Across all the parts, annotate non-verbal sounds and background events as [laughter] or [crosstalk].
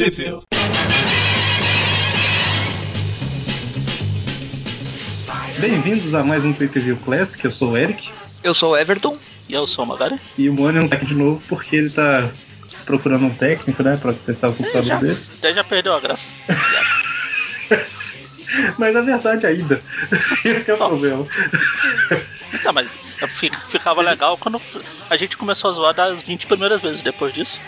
Trivia. Bem-vindos a mais um PPV Classic, eu sou o Eric. Eu sou o Everton. E eu sou o Magari. E o Mônio não tá aqui de novo porque ele tá procurando um técnico, né, pra acertar o computador É, já, dele. já, já perdeu a graça. [laughs] Mas na verdade ainda. [laughs] Esse que é o problema. [laughs] Então, mas fi- ficava legal quando a gente começou a zoar das 20 primeiras vezes depois disso.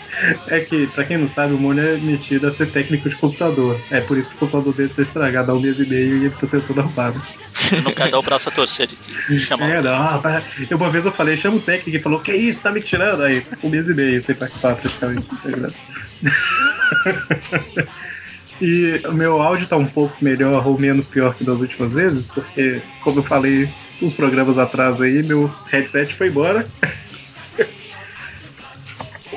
É que, pra quem não sabe, o Mônio é metido a ser técnico de computador. É por isso que o computador dele tá estragado há um mês e meio e ele tá tentando arrumar. Eu não quero dar o braço a torcer de [laughs] chamar. É, não. Eu, uma vez eu falei, chama o técnico e falou, que isso, tá me tirando? Aí, um mês e meio sem participar praticamente. E o meu áudio tá um pouco melhor ou menos pior que das últimas vezes, porque, como eu falei uns programas atrás aí, meu headset foi embora.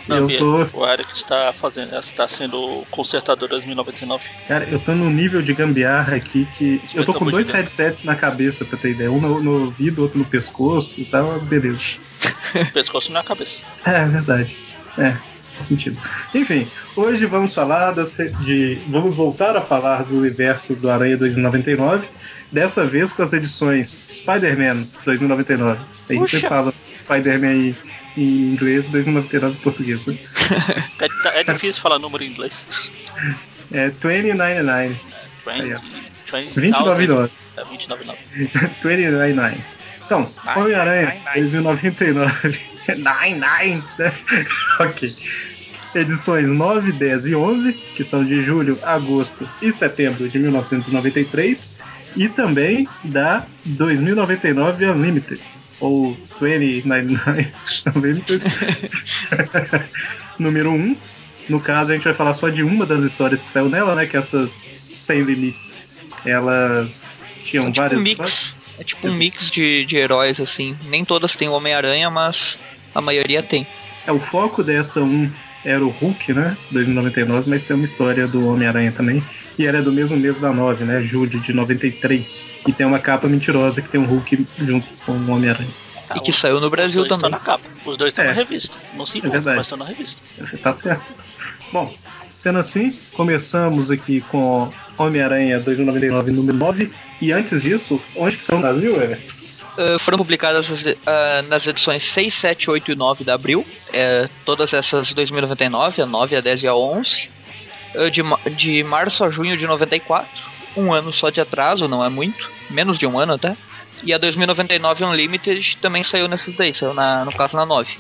Não, eu Bia, tô, O Eric está fazendo, está sendo o consertador 2099. cara, eu tô num nível de gambiarra aqui que eu tô com dois headsets na cabeça, pra ter ideia. Um no, no ouvido, outro no pescoço e tal, beleza. [laughs] Pescoço na cabeça. É, é verdade. É, sentido. Enfim, hoje vamos falar das, de. Vamos voltar a falar do universo do Aranha 2099. Dessa vez com as edições Spider-Man 2099. A gente Puxa. sempre fala Spider-Man em, inglês, 2099 em português. né? [laughs] É, é difícil falar número em inglês. É 2099. 20, Aí, ó. 20, 299. É 299. 2099. [laughs] Então, Homem-Aranha nine, nine. 2099. [laughs] Nine, nine. [laughs] ok. Edições 9, 10 e 11, que são de julho, agosto e setembro de 1993. E também da 2099 Unlimited. Ou 2099 [laughs] Unlimited. Número 1. No caso, a gente vai falar só de uma das histórias que saiu nela, né? Que essas Sem Limites. Elas tinham É tipo várias um histórias. mix. É tipo um mix de, de heróis, assim. Nem todas têm o Homem-Aranha, mas a maioria tem. É, o foco dessa um era o Hulk, né? 2099, mas tem uma história do Homem-Aranha também. E ela é do mesmo mês da 9, né? Julho de 93. E tem uma capa mentirosa que tem um Hulk junto com o Homem-Aranha. Ah, e que saiu no Brasil os dois também. estão na capa. Os dois estão É. na revista. Não se É encontram, verdade. mas estão na revista. Tá certo. Bom, sendo assim, começamos aqui com Homem-Aranha 2099, número 9. E antes disso, onde que são no Brasil, Ever? Ah, foram publicadas as- ah, nas edições 6, 7, 8 e 9 de abril. É, todas essas 2099, a 9, a 10 e a 11. Ah, de, de março a junho de 94. Um ano só de atraso, não é muito. Menos de um ano até. E a 2099 Unlimited também saiu nessas daí, saiu na, no caso na 9.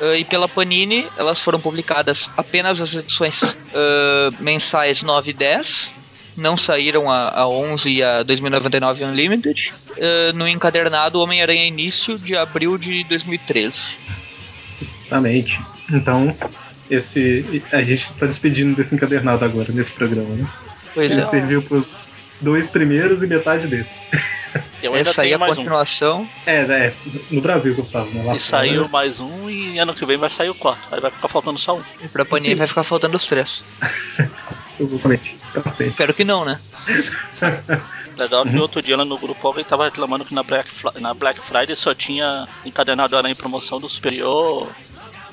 Ah, e pela Panini, elas foram publicadas apenas as edições ah, mensais 9 e 10. Não saíram a, a 11 e a 2099 Unlimited. Ah, no encadernado Homem-Aranha Início de abril de 2013. Exatamente. Então, esse a gente tá despedindo desse encadernado agora, nesse programa, né? Pois Ele é. serviu pros dois primeiros e metade desse. Eu ainda Essa aí é a mais um. continuação. É, é, no Brasil que eu falo, né? Lá E fora, saiu né? mais um e ano que vem vai sair o quarto. Aí vai ficar faltando só um. E pra Panini vai ficar faltando os três. [laughs] Exatamente. Eu sei. Espero que não, né? [laughs] Legal que outro dia lá no grupo alguém tava reclamando que na Black, na Black Friday só tinha encadernado Aranha em promoção do Superior.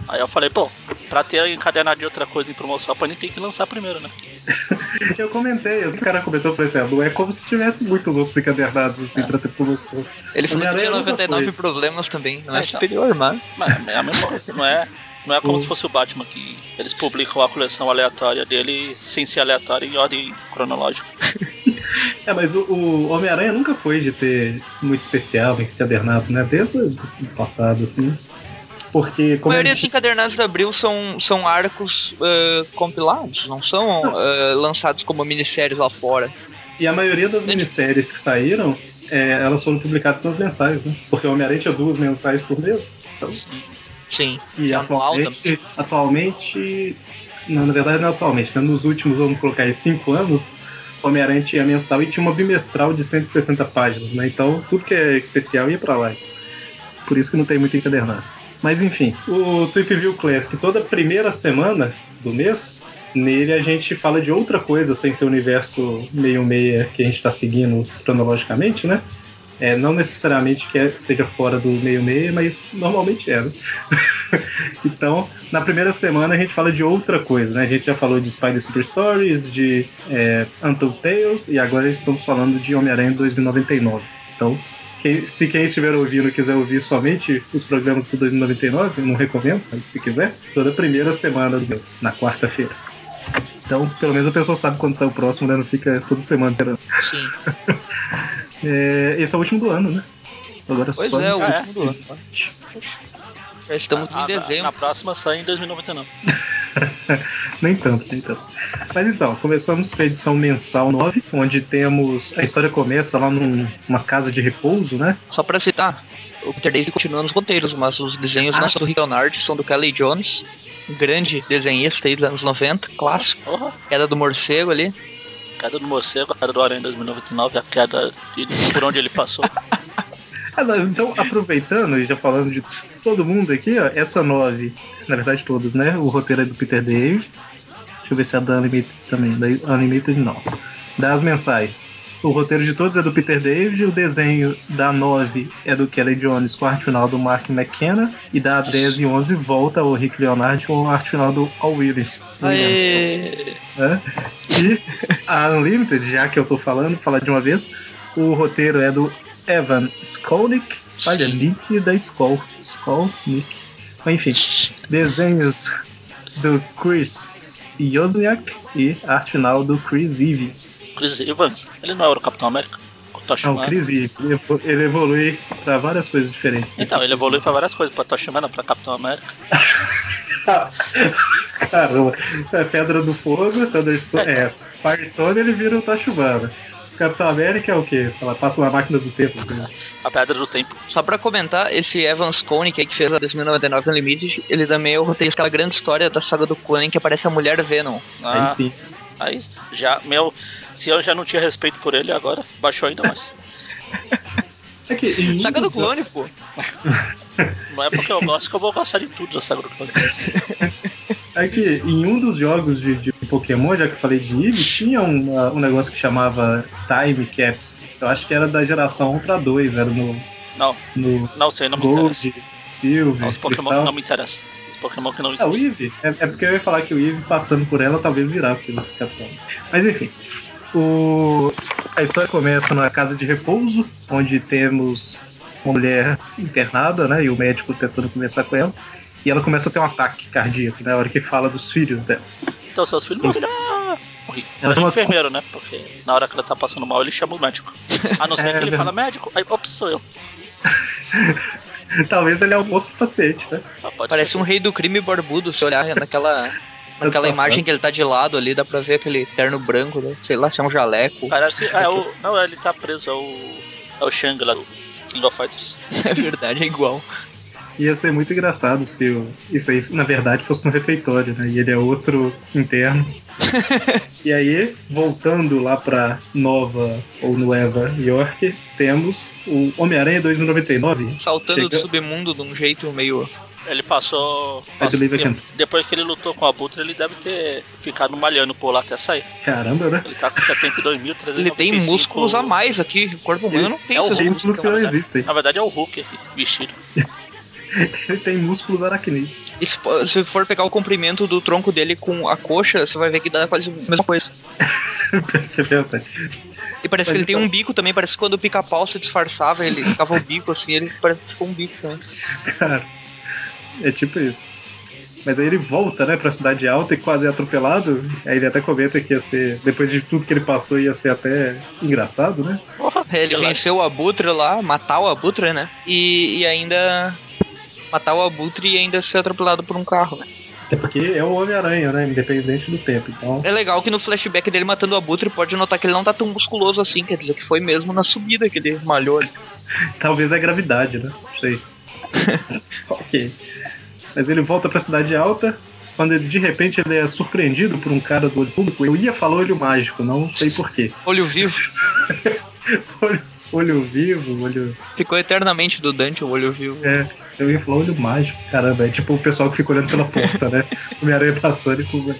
Aí eu falei, pô, pra ter encadernado de outra coisa em promoção, a Panini tem que lançar primeiro, né? [laughs] Eu comentei, assim, o cara comentou, por exemplo, não é como se tivesse muitos outros encadernados assim É. pra ter promoção. Ele falou que tinha nunca 99 foi. problemas também. Não É, é então. superior, mas. Mas é a mesma coisa, não é, não é como O- se fosse o Batman, que eles publicam a coleção aleatória dele sem ser aleatória em ordem cronológica. [laughs] É, mas o, o Homem-Aranha nunca foi de ter muito especial, encadernado, né? Desde o passado, assim. Porque A como maioria a dos gente, encadernados de abril são, são arcos eh, compilados, não são eh, lançados como minisséries lá fora. E a maioria das minisséries que saíram, é, elas foram publicadas nas mensais, né? Porque o Homem-Aranha tinha duas mensais por mês. sabe? Sim. E anual atualmente, atualmente. Não, na verdade não é atualmente, né? Nos últimos, vamos colocar aí, cinco anos, Homem-Aranha tinha mensal e tinha uma bimestral de 160 páginas, né? Então tudo que é especial ia pra lá. Por isso que não tem muito encadernado. Mas enfim, o Tweep View Classic, toda primeira semana do mês, nele a gente fala de outra coisa sem ser o universo meio meia que a gente tá seguindo cronologicamente, né? É, não necessariamente que é- seja fora do meio-meio, mas normalmente é. né? [laughs] então, na primeira semana a gente fala de outra coisa, né? A gente já falou de Spider Super Stories, de é, Untold Tales, e agora estamos falando de Homem-Aranha 2099. Então, quem- se quem estiver ouvindo quiser ouvir somente os programas do 2099, eu não recomendo, mas se quiser, toda primeira semana, do- na quarta-feira. Então, pelo menos a pessoa sabe quando sai o próximo, né? Não fica toda semana esperando. Sim. [laughs] É, esse é o último do ano, né? Agora Pois só é, o Ah, é? último do ano. Já estamos Ah, em dezembro. Na próxima sai em 2099. [laughs] nem tanto, nem tanto. Mas então, começamos com a edição mensal 9, onde temos. A história começa lá num- numa casa de repouso, né? Só pra citar, o Peter David continua nos roteiros, mas os desenhos não são do Rick Leonard, são do Kelly Jones, um grande desenhista aí dos anos 90, clássico. Queda do morcego ali. Queda do morcego, a queda do Aranha 2099, a queda de, por onde ele passou. [laughs] Ah, Então, aproveitando e já falando de todo mundo aqui, ó, essa 9, na verdade todos, né? O roteiro é do Peter David. Deixa eu ver se é da Animated também. Da Animated não. Das mensais. O roteiro de todos é do Peter David, o desenho da 9 é do Kelly Jones com a arte final do Mark McKenna, e da 10 e 11 volta ao Rick Leonard com a arte final do Al Williams. Aê! né? E a Unlimited, já que eu tô falando, falar de uma vez, o roteiro é do Evan Skolnick. Olha, Nick da Skol. Skolnick. Enfim, desenhos do Chris Yosniak e arte final do Chris Eve. Chris Evans, ele não era o Capitão América? O Não. Chris. Ele evo- Ele evolui pra várias coisas diferentes. Então, ele evolui pra várias coisas, pra Tocha Humana, pra Capitão América. [laughs] Caramba, é Pedra do Fogo, Thunderstone, é, Firestone ele vira o Tachubana. Capitão América é o quê? Ela passa na máquina do tempo. né? A Pedra do Tempo. Só pra comentar, esse Evan Skolnick aí que fez a 2099 Unlimited, ele também é o roteirista daquela grande história da saga do Conan que aparece a mulher Venom. Ah, sim. Aí já, meu, se eu já não tinha respeito por ele, agora baixou ainda mais. [laughs] É que em um Saga do dos- clone, pô. [laughs] Não é porque eu gosto que eu vou gostar de tudo da saga do clone. É que em um dos jogos de, de Pokémon, já que eu falei de Eevee, tinha um, uh, um negócio que chamava Time Caps. Eu acho que era da geração 1 pra 2, era no, Não, no não sei, não me interessa. Gold, Silver, Os Pokémon não me interessam. Pokémon que não Ah, o existem. Eevee? É, é porque eu ia falar que o Eevee passando por ela talvez virasse o Capitão. Mas enfim. O... A história começa na casa de repouso, onde temos uma mulher internada, né? E o médico tentando conversar com ela. E ela começa a ter um ataque cardíaco na hora que fala dos filhos dela. Então seus filhos vão ah, morri. Ela é chama- enfermeiro, né? Porque na hora que ela tá passando mal, ele chama o médico. A não ser [laughs] É, que ele verdade. fala médico, aí, ops, sou eu. [laughs] [laughs] Talvez ele é um outro paciente, né? Ah, Parece ser. um rei do crime barbudo, se olhar naquela. [laughs] Naquela Satisfação. imagem que ele tá de lado ali, dá pra ver aquele terno branco, né? sei lá, se é um jaleco. Parece. [laughs] É o. Não, ele tá preso, é o. É o Shang lá do King of Fighters. É verdade, é igual. Ia ser muito engraçado se o- isso aí, na verdade, fosse no refeitório, né? E ele é outro interno. [laughs] e aí, voltando lá pra Nova ou Nova York, temos o Homem-Aranha 2099. Saltando do Chega- submundo de um jeito meio. Ele passou. Passou depois que ele lutou com a Butra, ele deve ter ficado malhando por lá até sair. Caramba, né? Ele tá com 72.395. Ele tem músculos a mais aqui, o corpo humano não tem É o esses músculos que não na verdade. existem. Na verdade é o Hulk aqui, vestido. [laughs] [laughs] Ele tem músculos aracnídeos. E se for pegar o comprimento do tronco dele com a coxa, você vai ver que dá quase a mesma coisa. [laughs] E parece Mas que ele tem um bico também, parece que quando o pica-pau se disfarçava, ele ficava o bico assim, ele parece que ficou um bico também. Cara, é tipo isso. Mas aí ele volta, né, pra cidade alta e quase é atropelado. Aí ele até comenta que ia ser, depois de tudo que ele passou, ia ser até engraçado, né? Porra, Ele venceu o Abutre lá, matar o Abutre, né? E, e ainda matar o Abutre e ainda ser atropelado por um carro, né? Até porque é o Homem-Aranha, né? Independente do tempo. Então, É legal que no flashback dele matando o Abutre pode notar que ele não tá tão musculoso assim, quer dizer que foi mesmo na subida que ele malhou ali. [laughs] talvez é gravidade, né? Não sei. [laughs] ok. Mas ele volta pra cidade alta. Quando ele, de repente ele é surpreendido por um cara do olho público, eu ia falar olho mágico, não sei porquê. Olho vivo. Olho, [laughs] olho vivo, olho. Ficou eternamente do Dante o olho vivo. É, eu ia falar olho mágico, caramba. É tipo o pessoal que fica olhando pela porta, né? [laughs] O Homem-Aranha passando e com.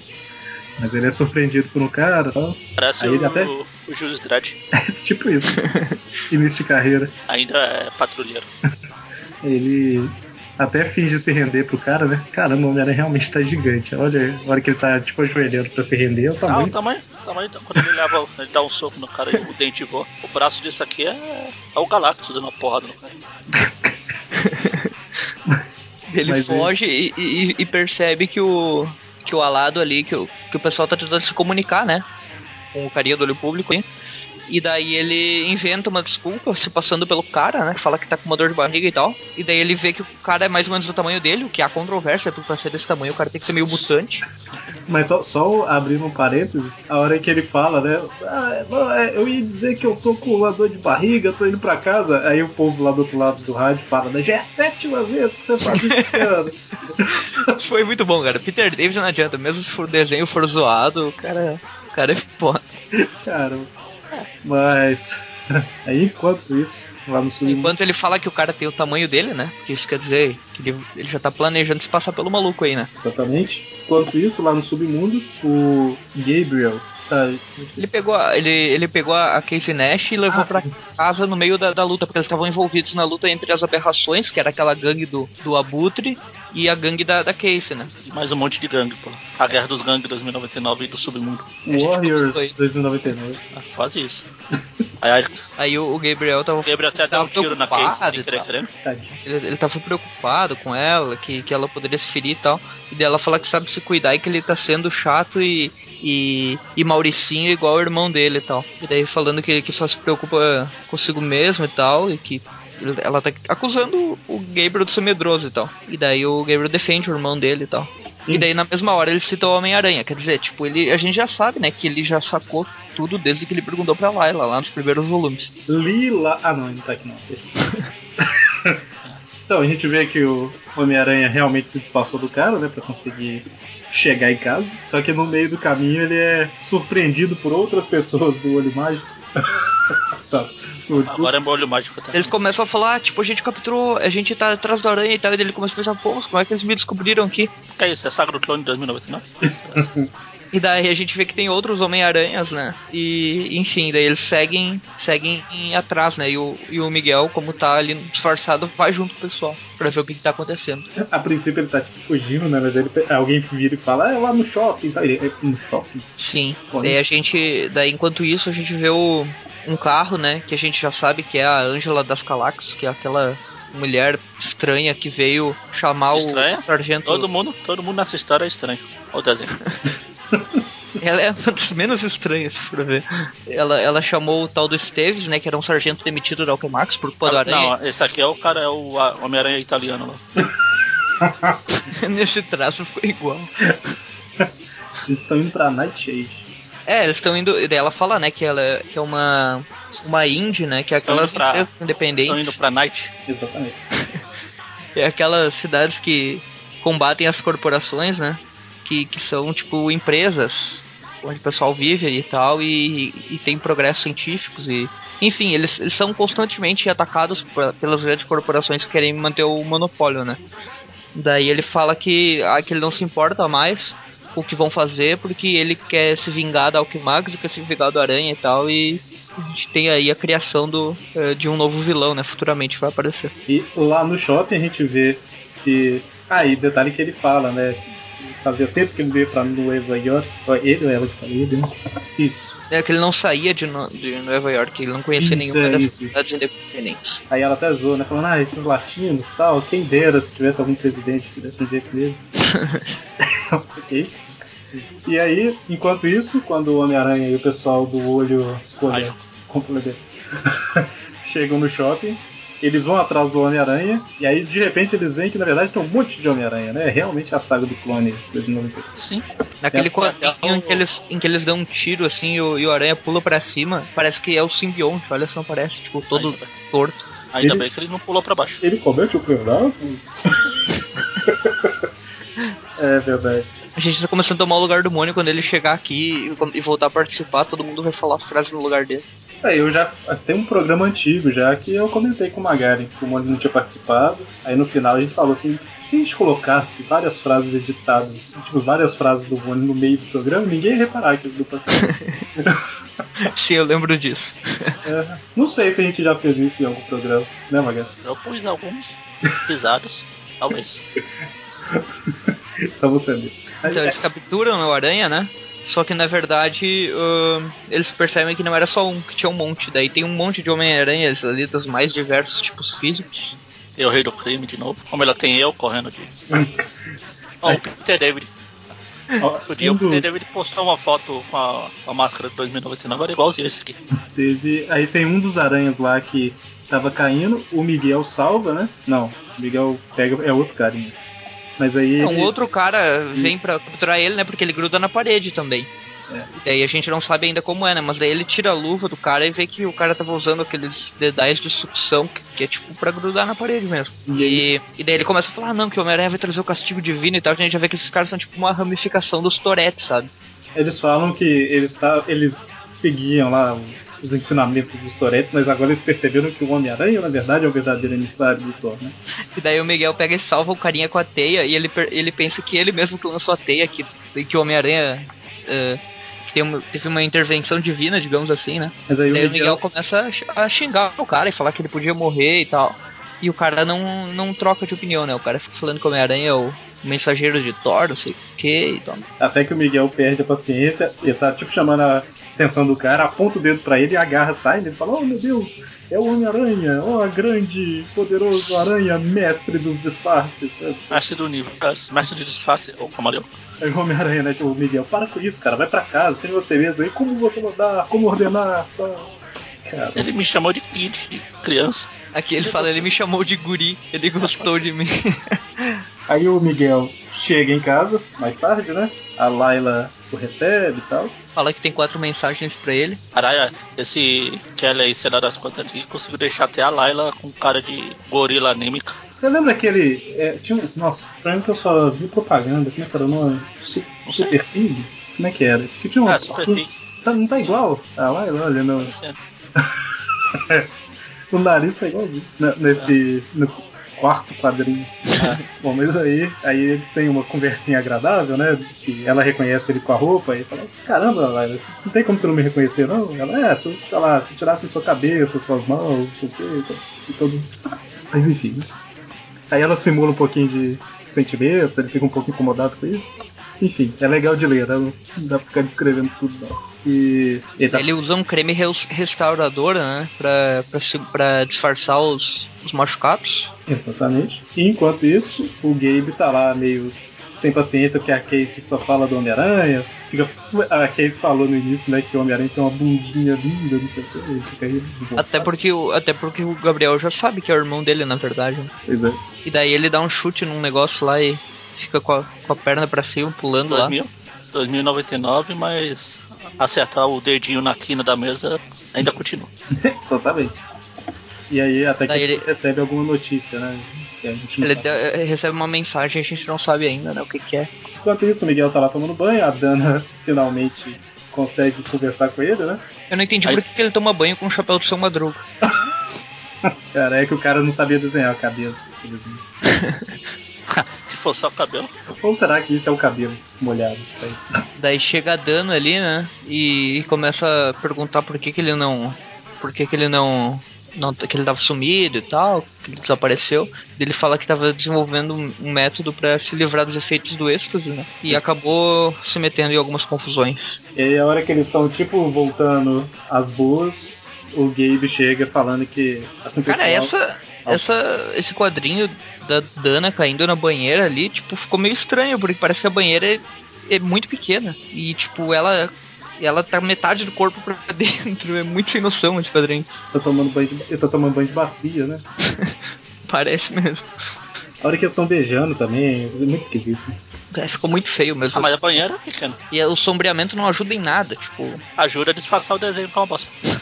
Mas ele é surpreendido por um cara e tal. Parece Aí o, ele até- o Julius [laughs] Dredd. tipo isso. Início de carreira. Ainda é patrulheiro. Ele até finge se render pro cara, né? Caramba, o Homem-Aranha realmente tá gigante. Olha, a hora que ele tá, tipo, ajoelhando pra se render, é o Ah, o tamanho. tamanho, o tamanho, quando ele leva, ele dá um soco no cara e o dente voa. O braço disso aqui é, é o Galactus dando uma porrada no cara. [laughs] Ele Mas foge e, e- e percebe que o que o alado ali, que o, que o pessoal tá tentando se comunicar, né? Com o carinha do olho público aí. E daí ele inventa uma desculpa, se passando pelo cara, né? Fala que tá com uma dor de barriga e tal. E daí ele vê que o cara é mais ou menos do tamanho dele, o que há controvérsia, porque pra ser desse tamanho o cara tem que ser meio mutante. Mas só, só abrindo um parênteses, a hora que ele fala, né? Ah, não, é, eu ia dizer que eu tô com uma dor de barriga, tô indo pra casa. Aí o povo lá do outro lado do rádio fala, né? Já é a sétima vez que você faz isso. [laughs] Isso foi muito bom, cara. Peter David não adianta, mesmo se for o desenho for zoado, o cara, o cara é foda. Cara, mas. [laughs] Aí enquanto isso, no submundo. Enquanto ele fala que o cara tem o tamanho dele, né? Porque isso quer dizer que ele, ele já tá planejando se passar pelo maluco aí, né? Exatamente. Enquanto isso, lá no submundo, o Gabriel está. Ele pegou a, ele, ele pegou a Casey Nash e levou Ah, pra sim. casa no meio da, da luta, porque eles estavam envolvidos na luta entre as aberrações, que era aquela gangue do, do Abutre, e a gangue da, da Casey, né? Mais um monte de gangue, pô. A Guerra dos Gangues 2099 e do Submundo. Warriors Foi. 2099. Ah, quase isso. Aí, aí Aí o, o Gabriel tava, o Gabriel até deu um tiro na preocupado Case sem querer tal. querendo. Tadinho. ele, ele tava preocupado com ela, que, que ela poderia se ferir e tal. E daí ela fala que sabe se cuidar e que ele tá sendo chato e, e, e Mauricinho igual o irmão dele e tal. E daí falando que, que só se preocupa consigo mesmo e tal, e que ela tá acusando o Gabriel de ser medroso e tal. E daí o Gabriel defende o irmão dele e tal. E daí na mesma hora ele cita o Homem-Aranha, quer dizer, tipo, ele, a gente já sabe, né, que ele já sacou tudo desde que ele perguntou pra Layla, lá nos primeiros volumes. Lila. Ah, não, ele não tá aqui não. [laughs] Então, a gente vê que o Homem-Aranha realmente se disfarçou do cara, né, pra conseguir chegar em casa. Só que no meio do caminho ele é surpreendido por outras pessoas do olho mágico. [laughs] tá. O- Agora é meu olho mágico, tá? Eles começam a falar, tipo, a gente capturou, a gente tá atrás do aranha e tal, e ele começa a pensar, pô, como é que eles me descobriram aqui? O que é isso? É Saga do Clone 2099? [laughs] E daí a gente vê que tem outros Homem-Aranhas, né? E, enfim, daí eles seguem, seguem em- atrás, né? E o, e o Miguel, como tá ali disfarçado, vai junto com o pessoal pra ver o que, que tá acontecendo. A princípio ele tá tipo, fugindo, né? Mas ele, alguém vira e fala, é lá no shopping. Tá? Ele, é no shopping? Sim. Olha. Daí a gente. Daí enquanto isso a gente vê o, um carro, né? Que a gente já sabe que é a Ângela das Calax, que é aquela mulher estranha que veio chamar Estranha? o sargento. Todo mundo, todo mundo nessa história é estranho. Olha o desenho. [laughs] Ela é uma das menos estranhas, for ver. Ela, ela chamou o tal do Esteves, né? Que era um sargento demitido da Alquemax por culpa do aranha. Não, esse aqui é o cara, é o Homem-Aranha italiano lá. [laughs] Nesse traço ficou igual. Eles estão indo pra Nightshade. É, eles estão indo. Daí ela fala, né, que ela é- que é uma. Uma indie, né? Que é Estão aquelas pra- Estão indo pra Night. Exatamente. [laughs] É aquelas cidades que combatem as corporações, né? Que, que são, tipo, empresas onde o pessoal vive e tal, e, e tem progressos científicos e. Enfim, eles, eles são constantemente atacados pe- pelas grandes corporações que querem manter o monopólio, né? Daí ele fala que, ah, que ele não se importa mais o que vão fazer, porque ele quer se vingar da Alquimax e quer se vingar do Aranha e tal, e a gente tem aí a criação do, eh, de um novo vilão, né? Futuramente vai aparecer. E lá no shopping a gente vê que. Ah, detalhe que ele fala, né? Fazia tempo que ele veio pra Nova York. Ele ou ela que falou, Deus. Isso. É que ele não saía de, no- de Nova York, ele não conhecia Isso, nenhuma é, das isso, cidades independentes. Aí ela até zoou, né? Falando, ah, esses latinos tal, quem dera se tivesse algum presidente que desse um jeito deles. [laughs] [laughs] ok. E aí, enquanto isso, quando o Homem-Aranha e o pessoal do olho complemento [laughs] chegam no shopping, eles vão atrás do Homem-Aranha, e aí de repente eles veem que na verdade tem um monte de Homem-Aranha, né? É realmente a saga do clone 2098. Sim. Naquele É, quadrinho em, que eles, em que eles dão um tiro assim e o, e o aranha pula pra cima, parece que é o simbionte, olha só, parece, tipo, todo Ainda torto. ainda Ele- bem que ele não pulou pra baixo. Ele comete o pedaço? é verdade. A gente tá começando a tomar o lugar do Mônio quando ele chegar aqui e, e voltar a participar, todo mundo vai falar a frase no lugar dele. Aí eu já tem um programa antigo já que eu comentei com o Magari, que o Mônio não tinha participado. Aí no final a gente falou assim, se a gente colocasse várias frases editadas, tipo, várias frases do Mônio no meio do programa, ninguém ia reparar que ele não participou. Sim, eu lembro disso. É, não sei se a gente já fez isso em algum programa, né, Magari? Eu pus alguns pisados, talvez. [laughs] então você disse. Então eles capturam o Aranha, né? Só que na verdade uh, eles percebem que não era só um, que tinha um monte. Daí tem um monte de Homem-Aranhas ali dos mais diversos tipos físicos. O Rei do Crime de novo. Como ela tem eu correndo de. oh, [laughs] o Peter David. Outro dia o Peter David postou uma foto com a, a máscara de 2099, era igualzinho esse aqui. Teve. Aí tem um dos aranhas lá que tava caindo, o Miguel salva, né? Não, o Miguel pega. É outro carinha. Mas aí. Um ele- outro cara vem pra capturar ele, né? Porque ele gruda na parede também. É. E daí a gente não sabe ainda como é, né? Mas daí ele tira a luva do cara e vê que o cara tava usando aqueles dedais de sucção, que, que é tipo pra grudar na parede mesmo. E E, e daí ele começa a falar, ah, não, que o Homem-Aranha vai trazer o castigo divino e tal. A gente já vê que esses caras são tipo uma ramificação dos Toretes, sabe? Eles falam que eles, tá, eles seguiam lá os ensinamentos dos Toretes, mas agora eles perceberam que o Homem-Aranha, na verdade, é o verdadeiro emissário do Thor, né? E daí o Miguel pega e salva o carinha com a teia e ele, ele pensa que ele mesmo que lançou a teia, que, que o Homem-Aranha tem uma- teve uma intervenção divina, digamos assim, né? Mas aí o Miguel, Miguel começa a xingar o cara e falar que ele podia morrer e tal. E o cara não, não troca de opinião, né? O cara fica falando que o Homem-Aranha é o mensageiro de Thor, não sei o que e tal. até que o Miguel perde a paciência e tá tipo chamando a atenção do cara, aponta o dedo pra ele e agarra, sai, ele fala, oh meu Deus, é o Homem-Aranha, ó, grande, poderoso aranha, mestre dos disfarces. Mestre do universo, mestre de disfarce, ou como eu. Aí o Homem-Aranha, né, tipo, o Miguel, para com isso, cara, vai pra casa, sem você mesmo aí, como você mandar, como ordenar, tá? Cara, Ele me chamou de kid, de criança. Aqui ele fala, ele me chamou de guri, ele gostou de mim. Aí o Miguel chega em casa, mais tarde, né? A Layla o recebe e tal. fala que tem quatro mensagens pra ele. Caralho, esse Kelly aí, sei lá das quantas aqui, conseguiu deixar até a Layla com cara de gorila anêmica. Você lembra aquele. É, tinha um, nossa, pra mim que eu só vi propaganda, como é que era o nome? Super Pig? Como é que era? Que tinha um. Ah, Super Pig. Tá, não tá igual? A Layla, olha, não. [laughs] O nariz tá igualzinho. Na- Nesse. No quarto quadrinho. Ah, [laughs] Bom, mas aí, aí eles têm uma conversinha agradável, né? Que ela reconhece ele com a roupa e fala, caramba, Laila, não tem como você não me reconhecer, não? Ela, é, se, eu, sei lá, se eu tirasse sua cabeça, suas mãos, não sei o quê, e todo. Mas enfim. Aí ela simula um pouquinho de sentimentos, ele fica um pouco incomodado com isso. Enfim, é legal de ler, né? Não dá pra ficar descrevendo tudo, não. E ele tá Ele usa um creme restaurador, né? Pra, pra, se- pra disfarçar os, os machucados. Exatamente. E enquanto isso, o Gabe tá lá meio sem paciência, porque a Casey só fala do Homem-Aranha. A Casey falou no início, né, que o Homem-Aranha tem uma bundinha linda, não sei o que. Ele fica aí. Até porque, o, até porque o Gabriel já sabe que é o irmão dele, na verdade. né? Pois é. E daí ele dá um chute num negócio lá e fica com a, com a perna pra cima, pulando lá. 2000, 2099, mas acertar o dedinho na quina da mesa ainda continua. [laughs] Exatamente. E aí, até que Daí a gente ele- recebe alguma notícia, né? Ele sabe. recebe uma mensagem, a gente não sabe ainda, né, o que que é. Enquanto isso, o Miguel tá lá tomando banho, a Dana [laughs] finalmente consegue conversar com ele, né? Eu não entendi Aí- por que que ele toma banho com o chapéu do seu Madruga. [laughs] Cara, é que o cara não sabia desenhar o cabelo. infelizmente. [laughs] Se for só cabelo. Ou será que isso é o cabelo molhado? Daí chega a Dana ali, né? E, e começa a perguntar por que, que ele não. Por que, que ele não. não. que ele tava sumido e tal, que ele desapareceu. Ele fala que tava desenvolvendo um, método pra se livrar dos efeitos do êxtase, né? E acabou se metendo em algumas confusões. E aí, a hora que eles estão, tipo, voltando às boas, o Gabe chega falando que. Cara, essa, essa, esse quadrinho da Dana caindo na banheira ali, tipo, ficou meio estranho, porque parece que a banheira é, é muito pequena. E, tipo, ela, ela tá metade do corpo pra [laughs] dentro. É muito sem noção esse quadrinho. Tá tomando banho de, ele tá tomando banho de bacia, né? [laughs] Parece mesmo. A hora que eles estão beijando também, é muito esquisito. É, ficou muito feio mesmo. Ah, mas a banheira é pequena. E o sombreamento não ajuda em nada, tipo, Ajuda a disfarçar o desenho com uma bosta. [laughs]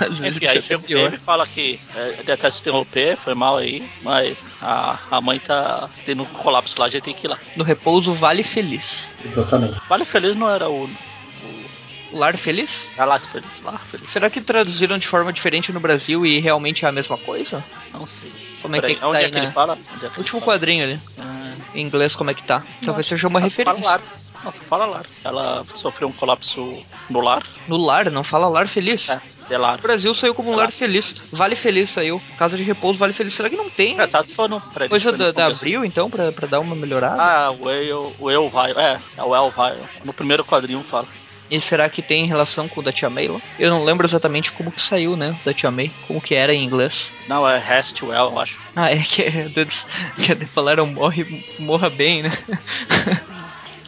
às vezes Enfim, aí chega o pior. Gabe e fala que é, detesta interromper, foi mal aí, mas a, a mãe tá tendo um colapso lá, a gente tem que ir lá. No repouso vale feliz. Exatamente. Vale Feliz não era o, o Lar Feliz? É Lar Feliz, Lar Feliz. Será que traduziram de forma diferente no Brasil e realmente é a mesma coisa? Não sei. Como é Peraí, que, que tá onde aí é que ele fala? Onde é que ele Último fala? quadrinho ali. Ah, Em inglês, como é que tá? Talvez seja uma Nossa, Fala referência. lar. Nossa, fala lar. Ela sofreu um colapso no lar. No lar, não fala lar feliz. É. O Brasil saiu como um Lar. lar feliz. Vale feliz saiu. Casa de repouso, vale feliz. Será que não tem? É, sabe se for no. Peraí, Coisa da, da. Abril, então, pra, pra dar uma melhorada? Ah, o El, o El vai. É, é o El vai. No primeiro quadrinho fala. E será que tem relação com o da Tia May lá? Eu não lembro exatamente como que saiu, né? Da Tia May. Como que era em inglês. Não, é Rest Well, eu acho. Ah, é que, [laughs] que eles falaram morre, morra bem, né? [laughs]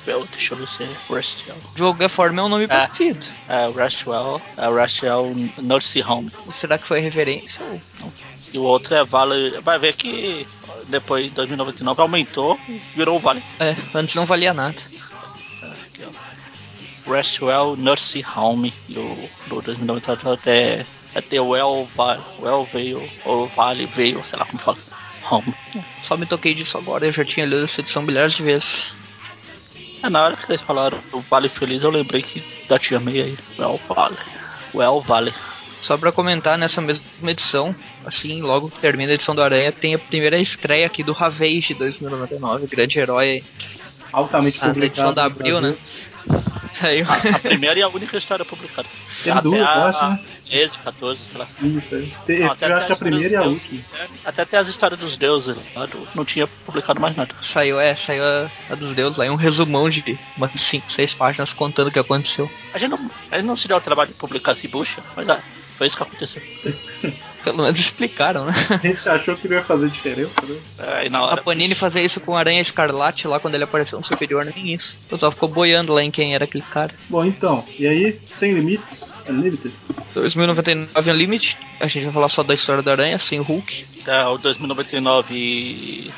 Well, deixa eu ver se é. De qualquer forma é um nome parecido. É, Rest Well. É Well Nursing Home. Será que foi referência ou não? E o outro é Vale. Vai ver que depois de 2099 aumentou e virou o Vale. É, antes não valia nada. Restwell Nursing Home do, do 2099 até, até Well, Vale, well veio, ou Vale veio, sei lá como fala. Home. Só me toquei disso agora, eu já tinha lido essa edição milhares de vezes. É, na hora que vocês falaram do Vale Feliz, eu lembrei que da tia May aí. Well Vale. Well Vale. Só pra comentar, nessa mesma edição, assim, logo que termina a edição do Aranha, tem a primeira estreia aqui do Ravage 2099, grande herói. Altamente Ah, da publicado. edição da Abril, Brasil. [laughs] né? Saiu. A, a primeira e a única história publicada. Tem Até duas, a, eu acho, né? 13, 14, sei lá. Isso aí. Você, Não, eu até acho a primeira e a última. É, Até tem as histórias dos deuses lá, do- não tinha publicado mais nada. Saiu, é, saiu a, a dos deuses lá, e um resumão de umas 5, 6 páginas contando o que aconteceu. A gente não, a gente não se deu o trabalho de publicar esse bucha, mas ah, foi isso que aconteceu. Pelo menos explicaram, né? A gente achou que não ia fazer diferença, né? É, e na A hora. Panini fazia isso com o Aranha Escarlate lá quando ele apareceu no Superior, nem isso. Eu só ficou boiando lá em quem era aquele cara. Bom, então, e aí, sem limites, Unlimited. 2099 Unlimited, a gente vai falar só da história do Aranha, sem o Hulk. É, o 2099 e.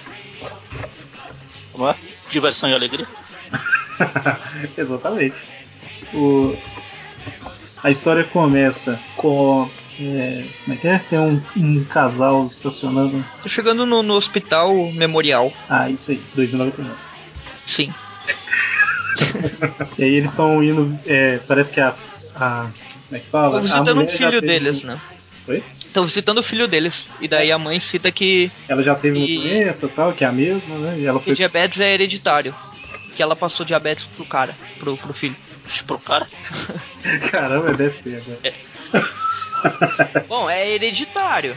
Como é? Diversão e alegria. [laughs] Exatamente. O... A história começa com. é, Como é que é? Tem um, um casal estacionando. Tô chegando no, no hospital memorial. Ah, isso aí, 2099. Sim. [laughs] E aí eles estão indo. é, parece que a. a como é que fala? Estão visitando um filho deles, né? Oi? Estão visitando o filho deles. E daí a mãe cita que, Ela já teve E- uma doença e tal, que é a mesma, né? E ela foi. diabetes é hereditário. Que ela passou diabetes pro cara, pro, pro filho. Pro cara. [laughs] Caramba, é DST agora. [laughs] Bom, é hereditário.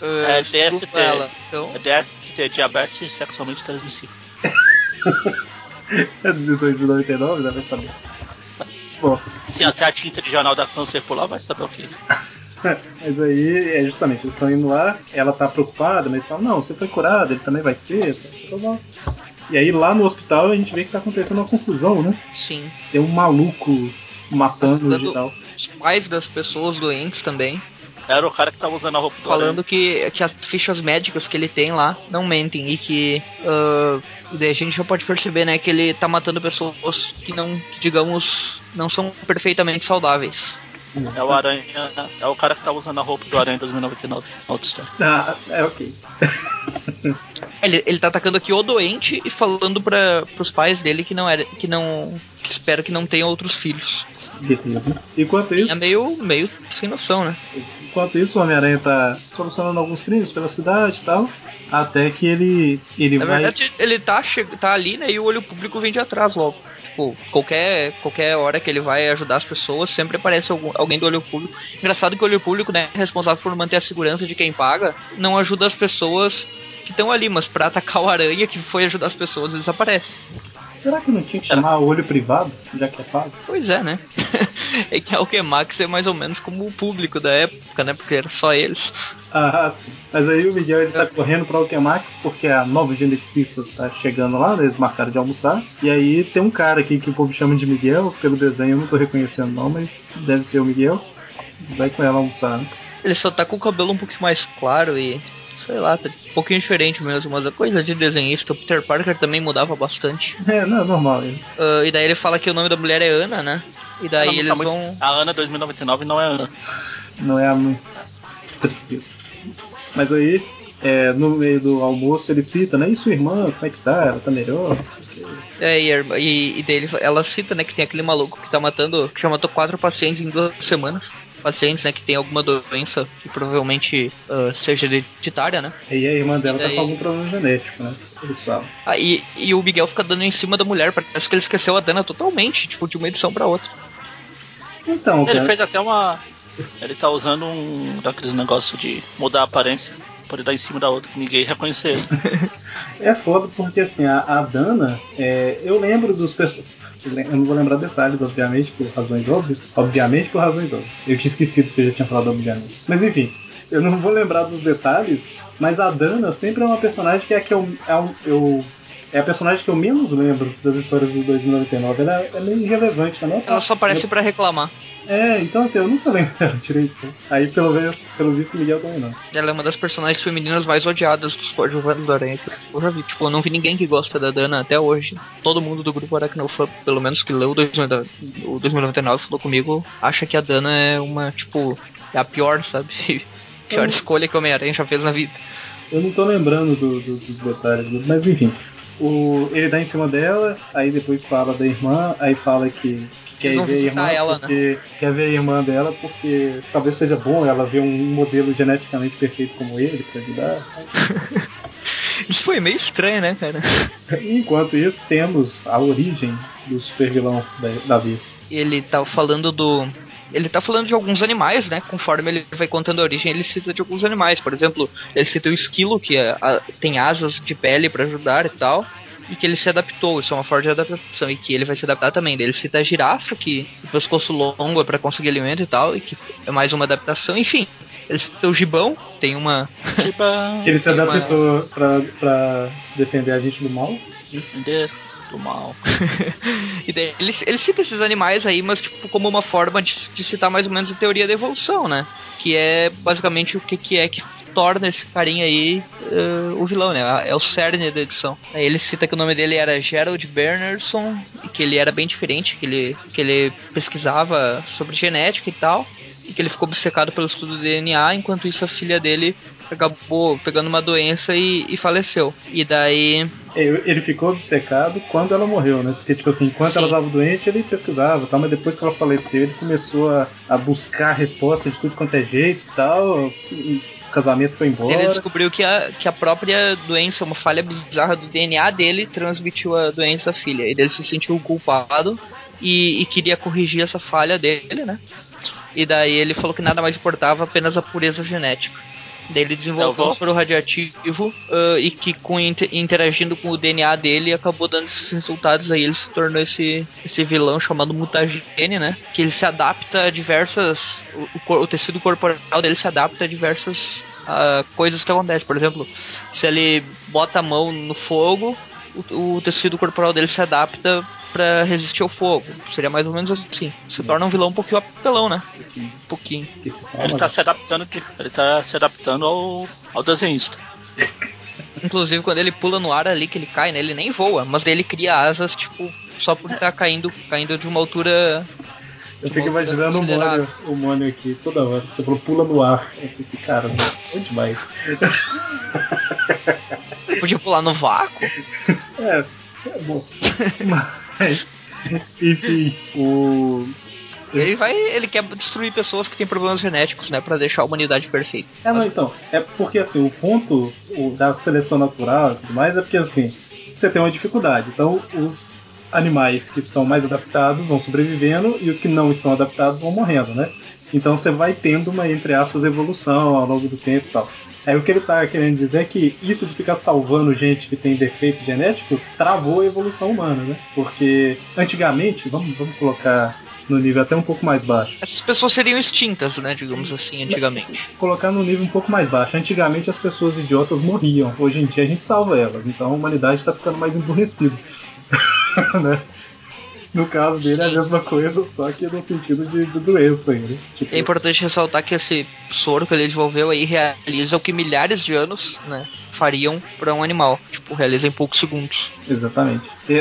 É Uh, segundo DST. ela. Então, É DST, diabetes sexualmente transmissível. [laughs] É de 2099, deve saber. Bom, Se até a tinta de jornal da câncer por lá, vai saber o que. mas aí é justamente, eles estão indo lá, ela tá preocupada, mas falam, não, você foi curado, ele também vai ser, tá, tá bom. E aí lá no hospital a gente vê que tá acontecendo uma confusão, né? sim. Tem um maluco matando Dando- geral. Os pais das pessoas doentes também. Era o cara que tava usando a roupa do falando que, que as fichas médicas que ele tem lá não mentem e que e daí a gente já pode perceber né que ele tá matando pessoas que não que, digamos não são perfeitamente saudáveis. É o Aranha. É o cara que tava usando a roupa do Aranha em 2099. Outra história. Ah, é ok. [laughs] ele, ele tá atacando aqui o doente e falando para pros pais dele que não era que não que espera que não tenha outros filhos Beleza. Enquanto isso, é meio meio sem noção né enquanto isso o Homem-Aranha tá solucionando alguns crimes pela cidade e tal. Até que ele. ele Na vai. verdade, ele tá, tá ali, né? E o olho público vem de atrás logo. Tipo, qualquer, qualquer hora que ele vai ajudar as pessoas, sempre aparece algum- alguém do olho público. Engraçado que o olho público, né, responsável por manter a segurança de quem paga, não ajuda as pessoas que estão ali, mas pra atacar o aranha que foi ajudar as pessoas, desaparece. Será que não tinha que chamar olho privado, já que é pago? Pois é, né? [laughs] é que a Alquemax é mais ou menos como o público da época, né? Porque era só eles. Ah, sim. Mas aí o Miguel ele tá correndo pra Alquemax porque a nova geneticista tá chegando lá, né? eles marcaram de almoçar. E aí tem um cara aqui que o povo chama de Miguel, pelo desenho eu não tô reconhecendo não, mas deve ser o Miguel. Vai com ela almoçar, né? Ele só tá com o cabelo um pouquinho mais claro e. Sei lá, tá um pouquinho diferente mesmo, mas a coisa de desenhista, o Peter Parker também mudava bastante. É, não, é normal. Ele. Ah, e daí ele fala que o nome da mulher é Ana, né? E daí eles tá muito- vão. A Ana 2099 não é Ana. Não é a tristeza. Mas aí é, no meio do almoço ele cita, né? E sua irmã, como é que tá? Ela tá melhor? É, e, e, e dele, ela cita, né, que tem aquele maluco que tá matando, que já matou quatro pacientes em duas semanas pacientes, né, que tem alguma doença que provavelmente uh, seja hereditária, né? E a irmã dela daí... tá com algum problema genético, né? Eles falam. Ah, e, e o Miguel fica dando em cima da mulher, parece que ele esqueceu a Dana totalmente, tipo, de uma edição pra outra. Então, Ele cara... fez até uma. Ele tá usando um daqueles negócios de mudar a aparência. Pode dar em cima da outra, que ninguém reconhecer. [laughs] é foda porque assim, a, a Dana, é, eu lembro dos personagens eu não vou lembrar detalhes, obviamente, por razões óbvias. Obviamente, por razões óbvias. Eu tinha esquecido que eu já tinha falado obviamente. Mas enfim, eu não vou lembrar dos detalhes, mas a Dana sempre é uma personagem que é a que eu, é, eu é a personagem que eu menos lembro das histórias do 2099. Ela é meio irrelevante, né? Ela só aparece eu... para reclamar. É, então assim, eu nunca lembro [laughs] direito Aí pelo, menos, pelo visto Miguel também não. Ela é uma das personagens femininas mais odiadas dos coadjuvantes do Aranha. Eu já vi, tipo, eu não vi ninguém que gosta da Dana até hoje. Todo mundo do grupo Aracnofã, pelo menos que leu o 2099, falou comigo, acha que a Dana é uma, tipo, é a pior, sabe? [laughs] pior eu... escolha que o Homem-Aranha já fez na vida. Eu não tô lembrando do, do, dos detalhes, mas enfim. O, ele dá em cima dela, aí depois fala da irmã, aí fala que, quer ver irmã ela, porque, né? quer ver a irmã dela porque talvez seja bom ela ver um modelo geneticamente perfeito como ele para ajudar. [laughs] Isso foi meio estranho, né, cara? [laughs] Enquanto isso, temos a origem do super vilão da, da vez. Ele tá falando do. Ele tá falando de alguns animais, né? Conforme ele vai contando a origem, ele cita de alguns animais. Por exemplo, ele cita o esquilo, que é, a, tem asas de pele para ajudar e tal e que ele se adaptou, isso é uma forma de adaptação, e que ele vai se adaptar também. Ele cita a girafa, que o pescoço longo é pra conseguir alimento e tal, e que é mais uma adaptação, enfim. Ele cita o gibão, tem uma. Giba... [laughs] ele se adaptou uma... pra, pra defender a gente do mal. Defender do mal. [laughs] e daí ele, ele cita esses animais aí, mas tipo, como uma forma de, de citar mais ou menos a teoria da evolução, né? Que é basicamente o que, que é que torna esse carinha aí uh, o vilão, né? É o cerne da edição. Aí ele cita que o nome dele era Gerald Bernerson e que ele era bem diferente, que ele, que ele pesquisava sobre genética e tal. E que ele ficou obcecado pelo estudo do DNA, enquanto isso a filha dele acabou pegando uma doença e, e faleceu. E daí. Ele ficou obcecado quando ela morreu, né? Porque, tipo assim, enquanto Sim. ela estava doente, ele pesquisava tal, mas depois que ela faleceu, ele começou a, a buscar resposta de tudo quanto é jeito e tal. E casamento foi embora. Ele descobriu que a, que a própria doença, uma falha bizarra do DNA dele, transmitiu a doença à filha. E ele se sentiu culpado e, e, queria corrigir essa falha dele, né? E daí ele falou que nada mais importava, apenas a pureza genética. Ele desenvolveu um soro radioativo uh, e que com, interagindo com o DNA dele acabou dando esses resultados aí. Ele se tornou esse, esse vilão chamado mutagene, né? Que ele se adapta a diversas. O, o, o tecido corporal dele se adapta a diversas uh, coisas que acontecem. Por exemplo, se ele bota a mão no fogo, o, o tecido corporal dele se adapta para resistir ao fogo. Seria mais ou menos assim. Se torna um vilão um pouquinho apelão, né? Um pouquinho. Ele tá se adaptando, ele tá se adaptando ao, ao desenhista. Inclusive quando ele pula no ar ali que ele cai, né? Ele nem voa, mas ele cria asas, tipo, só por estar tá caindo, caindo de uma altura eu fico imaginando o Mônio, o Mônio aqui toda hora. Você falou pula no ar. Esse cara, é demais. Podia pular no vácuo? [laughs] É, é bom. Mas, enfim, o. Ele vai. Ele quer destruir pessoas que têm problemas genéticos, né? Pra deixar a humanidade perfeita. É, não, então. É porque assim, o ponto o, da seleção natural e tudo mais é porque assim, você tem uma dificuldade. Então, os animais que estão mais adaptados vão sobrevivendo e os que não estão adaptados vão morrendo, né? Então você vai tendo uma, entre aspas, evolução ao longo do tempo e tal. Aí o que ele está querendo dizer é que isso de ficar salvando gente que tem defeito genético travou a evolução humana, né? Porque antigamente, vamos, vamos colocar no nível até um pouco mais baixo. Essas pessoas seriam extintas, né? Digamos assim, antigamente. Colocar no nível um pouco mais baixo. Antigamente as pessoas idiotas morriam. Hoje em dia a gente salva elas. Então a humanidade está ficando mais emburrecida. [laughs] [laughs] né? No caso dele é a mesma coisa, só que no sentido de, de doença ainda. Tipo, É importante ressaltar que esse soro que ele desenvolveu aí realiza o que milhares de anos, né, fariam para um animal. Tipo, realiza em poucos segundos. Exatamente. E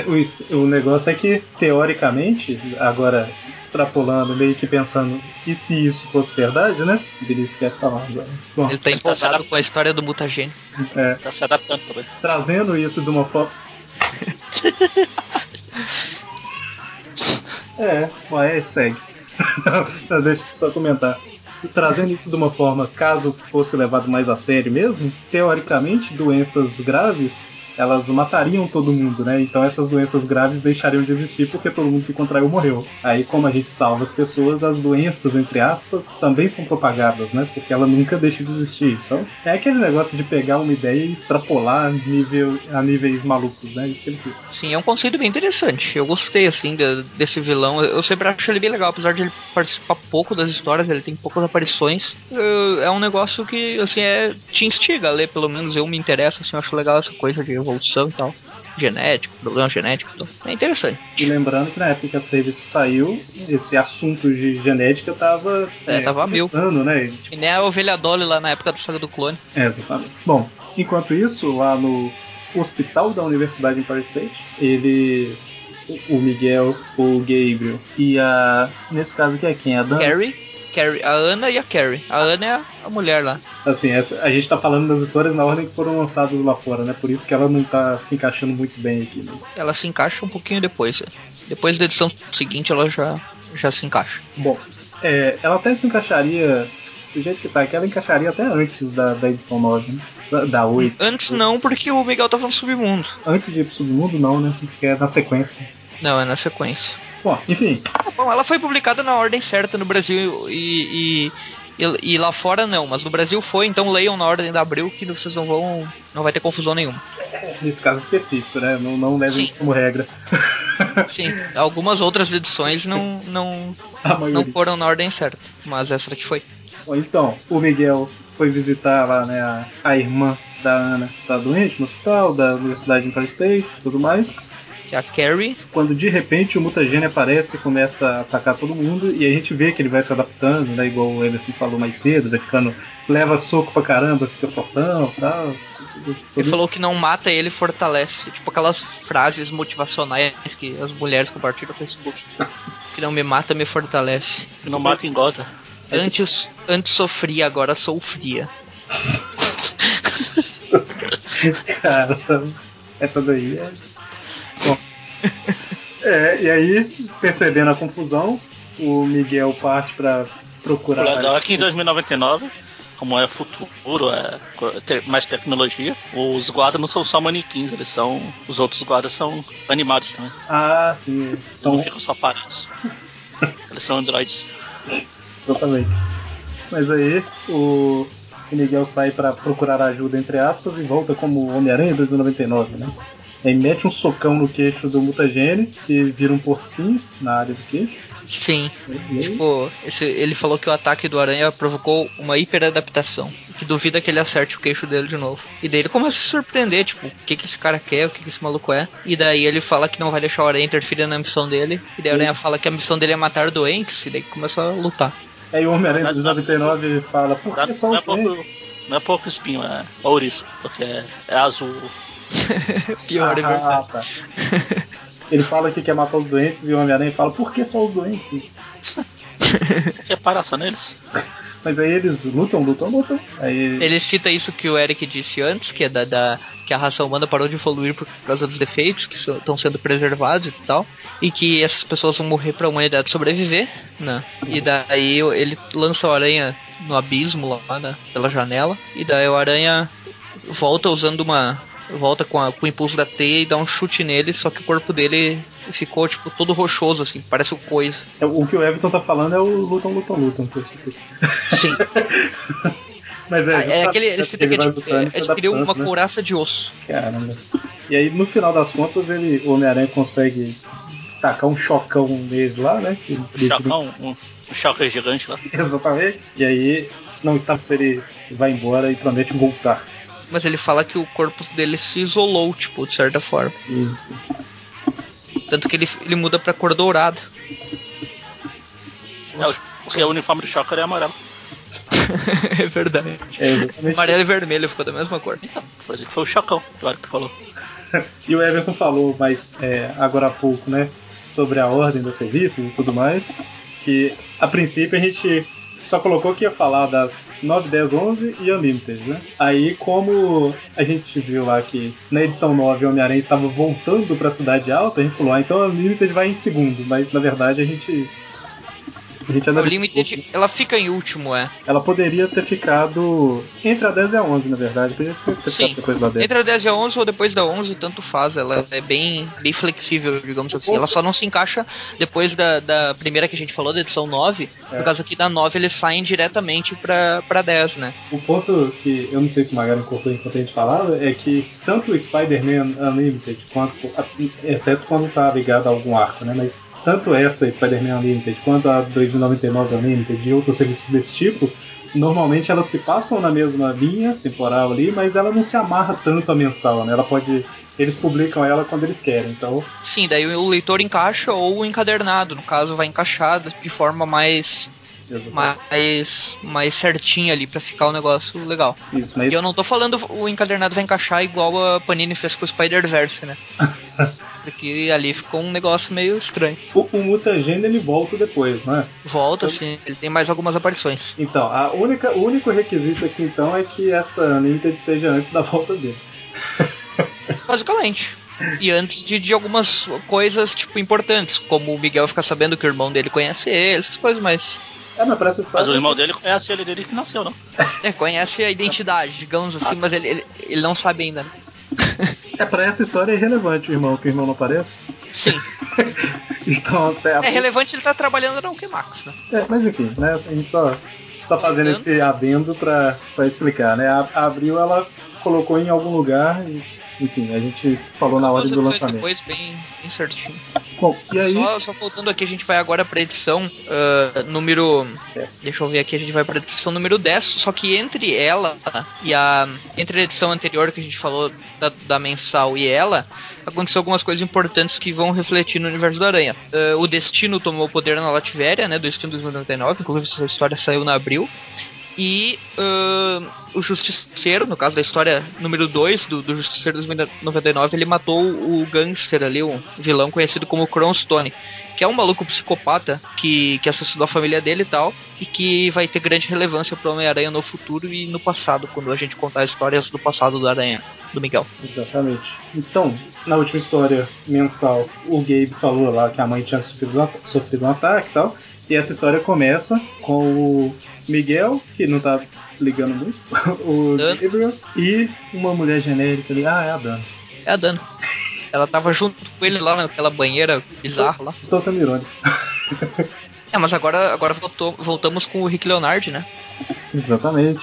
o, o negócio é que, teoricamente, agora extrapolando, meio que pensando, e se isso fosse verdade, né? O Vinícius quer falar agora. Bom, Ele tá tá empolgado com a história do mutagênio. é, Tá se adaptando também. trazendo isso de uma forma. [laughs] é, ué, segue. Não, [laughs] Deixa eu só comentar. Trazendo isso de uma forma, caso fosse levado mais a sério mesmo, teoricamente, doenças graves elas matariam todo mundo, né? Então essas doenças graves deixariam de existir porque todo mundo que contraiu morreu. Aí, como a gente salva as pessoas, as doenças, entre aspas, também são propagadas, né? Porque ela nunca deixa de existir. Então, é aquele negócio de pegar uma ideia e extrapolar a, nível, a níveis malucos, né? Sim, é um conceito bem interessante. Eu gostei, assim, de- desse vilão. Eu sempre acho ele bem legal, apesar de ele participar pouco das histórias, ele tem poucas aparições. É um negócio que, assim, é, te instiga a ler, pelo menos eu me interesso, assim, eu acho legal essa coisa de evolução e tal. Genético, problema genético, então. É interessante. E lembrando que na época que essa revista saiu, esse assunto de genética tava, É, tava a mil. começando, né? E nem a ovelha Dolly lá na época da saga do clone. É, exatamente. Bom, enquanto isso, lá no hospital da Universidade Empire State, eles. O Miguel, o Gabriel e a. Nesse caso aqui é quem? A Dan? Carrie, Carrie, a Ana e a Carrie. A Ana é a, mulher lá. Assim, essa- a gente tá falando das histórias na ordem que foram lançadas lá fora, né? Por isso que ela não tá se encaixando muito bem aqui. Mas... Ela se encaixa um pouquinho depois. é. Depois da edição seguinte ela já, já se encaixa. Bom, é, ela até se encaixaria. Do jeito que tá aqui, ela encaixaria até antes da, da edição 9, né? Da, da 8. Antes não, porque o Miguel tava no submundo. Antes de ir pro submundo, não, né? Porque é na sequência. Não, é na sequência. Bom, enfim, Bom, ela foi publicada na ordem certa no Brasil e, e, e, e lá fora não, mas no Brasil foi, então leiam na ordem da Abril que vocês não vão. não vai ter confusão nenhuma. nesse caso específico, né? Não, não levem Sim. como regra. [laughs] Sim, algumas outras edições não, não, [laughs] não foram na ordem certa, mas essa daqui foi. Bom, então, o Miguel foi visitar lá, né, a, a irmã da Ana, que tá doente no hospital, da Universidade de Empire State e tudo mais. Que é a Carrie, Quando de repente o mutagênio aparece e começa a atacar todo mundo, e a gente vê que ele vai se adaptando, né? Igual o Emerson falou mais cedo, vai ficando. leva soco pra caramba, fica fortão e tal. ele falou que não mata ele fortalece. Tipo aquelas frases motivacionais que as mulheres compartilham no Facebook. Que não me mata, me fortalece. Que não mata engorda. Antes, antes sofria, agora sou fria. [laughs] Cara, essa daí é. É, e aí, percebendo a confusão, o Miguel parte pra O procurar. legal é que em 2099, como é futuro, é mais tecnologia, os guardas não são só manequins, eles são. Os outros guardas são animados também. Ah, sim, Eles são. não ficam só parados. Eles são androides. Exatamente. Mas aí, o, o Miguel sai pra procurar ajuda, entre aspas, e volta como Homem-Aranha 2099, né? Aí mete um socão no queixo do mutagênio, que vira um porco-espinho na área do queixo. Sim, E tipo, esse- ele falou que o ataque do aranha provocou uma hiperadaptação. e Que duvida que ele acerte o queixo dele de novo. E daí ele começa a se surpreender, tipo, o que que esse cara quer, o que que esse maluco é. E daí ele fala que não vai deixar o aranha interferir na missão dele. E daí o aranha fala que a missão dele é matar doentes. E daí começa a lutar. aí o Homem-Aranha 2099 fala, por Não, que é dentes? não é pouco espinho, é ouriço, porque é, é azul. [laughs] Pior, é Ah, verdade. tá. Ele fala que quer matar os doentes e o Homem-Aranha fala, por que só os doentes? [laughs] Quer parar só neles? Mas aí eles lutam, lutam, lutam. Aí Ele cita isso que o Eric disse antes, que é da, da- que a raça humana parou de evoluir por causa dos defeitos que estão sendo preservados e tal, e que essas pessoas vão morrer para a humanidade sobreviver, né? E daí ele lança o aranha no abismo lá né, pela janela, e daí o aranha volta usando uma volta com, a- com o impulso da teia e dá um chute nele, só que o corpo dele ficou tipo todo rochoso assim, parece o coisa. é, o que o Everton tá falando é o que eu citei. Sim. [laughs] Mas é, é justamente aquele ele cita que é, é, adquiriu uma né? couraça de osso. Caramba. E aí, no final das contas, ele, o Homem-Aranha consegue tacar um chocão nele lá, né? Que Um chocão, um, um choque gigante lá. [laughs] Exatamente. E aí, não está se ele vai embora e promete voltar. Mas ele fala que o corpo dele se isolou, tipo, de certa forma. E- Tanto que ele, ele muda pra cor dourada. É, o, porque o uniforme do Shocker é amarelo. [laughs] é verdade. É. Amarelo e vermelho ficou da mesma cor. Então, por isso que foi o Chocão, claro que tu falou. E o Everton falou, mas é, agora há pouco, né, sobre a ordem dos serviços e tudo mais, que a princípio a gente só colocou que ia falar das 9, 10, 11 e Unlimited, né? Aí, como a gente viu lá que na edição 9 o Homem-Aranha estava voltando para a Cidade Alta, a gente falou, ah, então Unlimited vai em segundo, mas na verdade a gente. A gente O analisou- Limited, ela fica em último, é. Ela poderia ter ficado entre a 10 e a 11, na verdade. Poderia ter ficado Sim. depois da 10. Entre a 10 e a 11 ou depois da 11, tanto faz. Ela é bem, bem flexível, digamos assim. Ela só não se encaixa depois da, da primeira que a gente falou, da edição 9. É. Por causa que da 9 eles saem diretamente pra, pra 10, né? O ponto que eu não sei se o Magari cortou enquanto a gente falava é que tanto o Spider-Man Unlimited, quanto, exceto quando tá ligado a algum arco, né? Mas tanto essa Spider-Man Unlimited quanto a 2099 Unlimited e outros serviços desse tipo, normalmente elas se passam na mesma linha temporal ali, mas ela não se amarra tanto a mensal, né? Ela pode. Eles publicam ela quando eles querem, então. Sim, daí o leitor encaixa ou o encadernado. No caso, vai encaixar de forma mais, mais, mais certinha ali pra ficar o negócio legal. Isso, mas. E eu não tô falando o encadernado vai encaixar igual a Panini fez com o Spider-Verse, né? [laughs] Porque ali ficou um negócio meio estranho. O, o Mutagênio ele volta depois, não é? Volta, assim, ele tem mais algumas aparições. Então, a única, o único requisito aqui então é que essa Unlimited seja antes da volta dele. [laughs] Basicamente. E antes de, de algumas coisas, tipo, importantes, como o Miguel ficar sabendo que o irmão dele conhece ele, essas coisas, mas. É, mas pra essa história. Mas o irmão dele conhece ele dele que nasceu, não? É, conhece a identidade, digamos assim, mas ele, ele, ele não sabe ainda. É, pra essa história é irrelevante o irmão, que o irmão não aparece. Sim. [laughs] Então, até É relevante ele tá trabalhando na Ultimax, né? É, mas enfim, né? A gente só, só fazendo Adendo. esse adendo pra, pra explicar, né? A, a Abril ela colocou em algum lugar e, enfim, a gente falou na hora do lançamento. depois, bem, bem certinho. Bom, e aí. Só, só voltando aqui, a gente vai agora pra edição ah, número. Deixa eu ver aqui, a gente vai pra edição número 10. Só que entre ela e a. Entre a edição anterior que a gente falou da, da mensal e ela, aconteceu algumas coisas importantes que vão refletir no universo da Aranha. Ah, o Destino tomou poder na Latvéria, né? Do Destino 2099, inclusive essa história saiu na abril. E ah, o Justiceiro, no caso da história número 2 do, do Justiceiro 2099, ele matou o gangster ali, o vilão conhecido como Cronstone, que é um maluco psicopata que, que assassinou a família dele e tal, e que vai ter grande relevância pro Homem-Aranha no futuro e no passado, quando a gente contar histórias do passado do Aranha, do Miguel. Exatamente. Então, na última história mensal, o Gabe falou lá que a mãe tinha sofrido um, sofrido um ataque e tal. E essa história começa com o Miguel, que não tá ligando muito, [laughs] o Dana. Gabriel, e uma mulher genérica ali, ah, é a Dana. É a Dana. Ela tava junto com ele lá naquela banheira bizarra lá. Estou sendo irônico. É, mas agora, agora voltou, voltamos com o Rick Leonard, né? [laughs] Exatamente.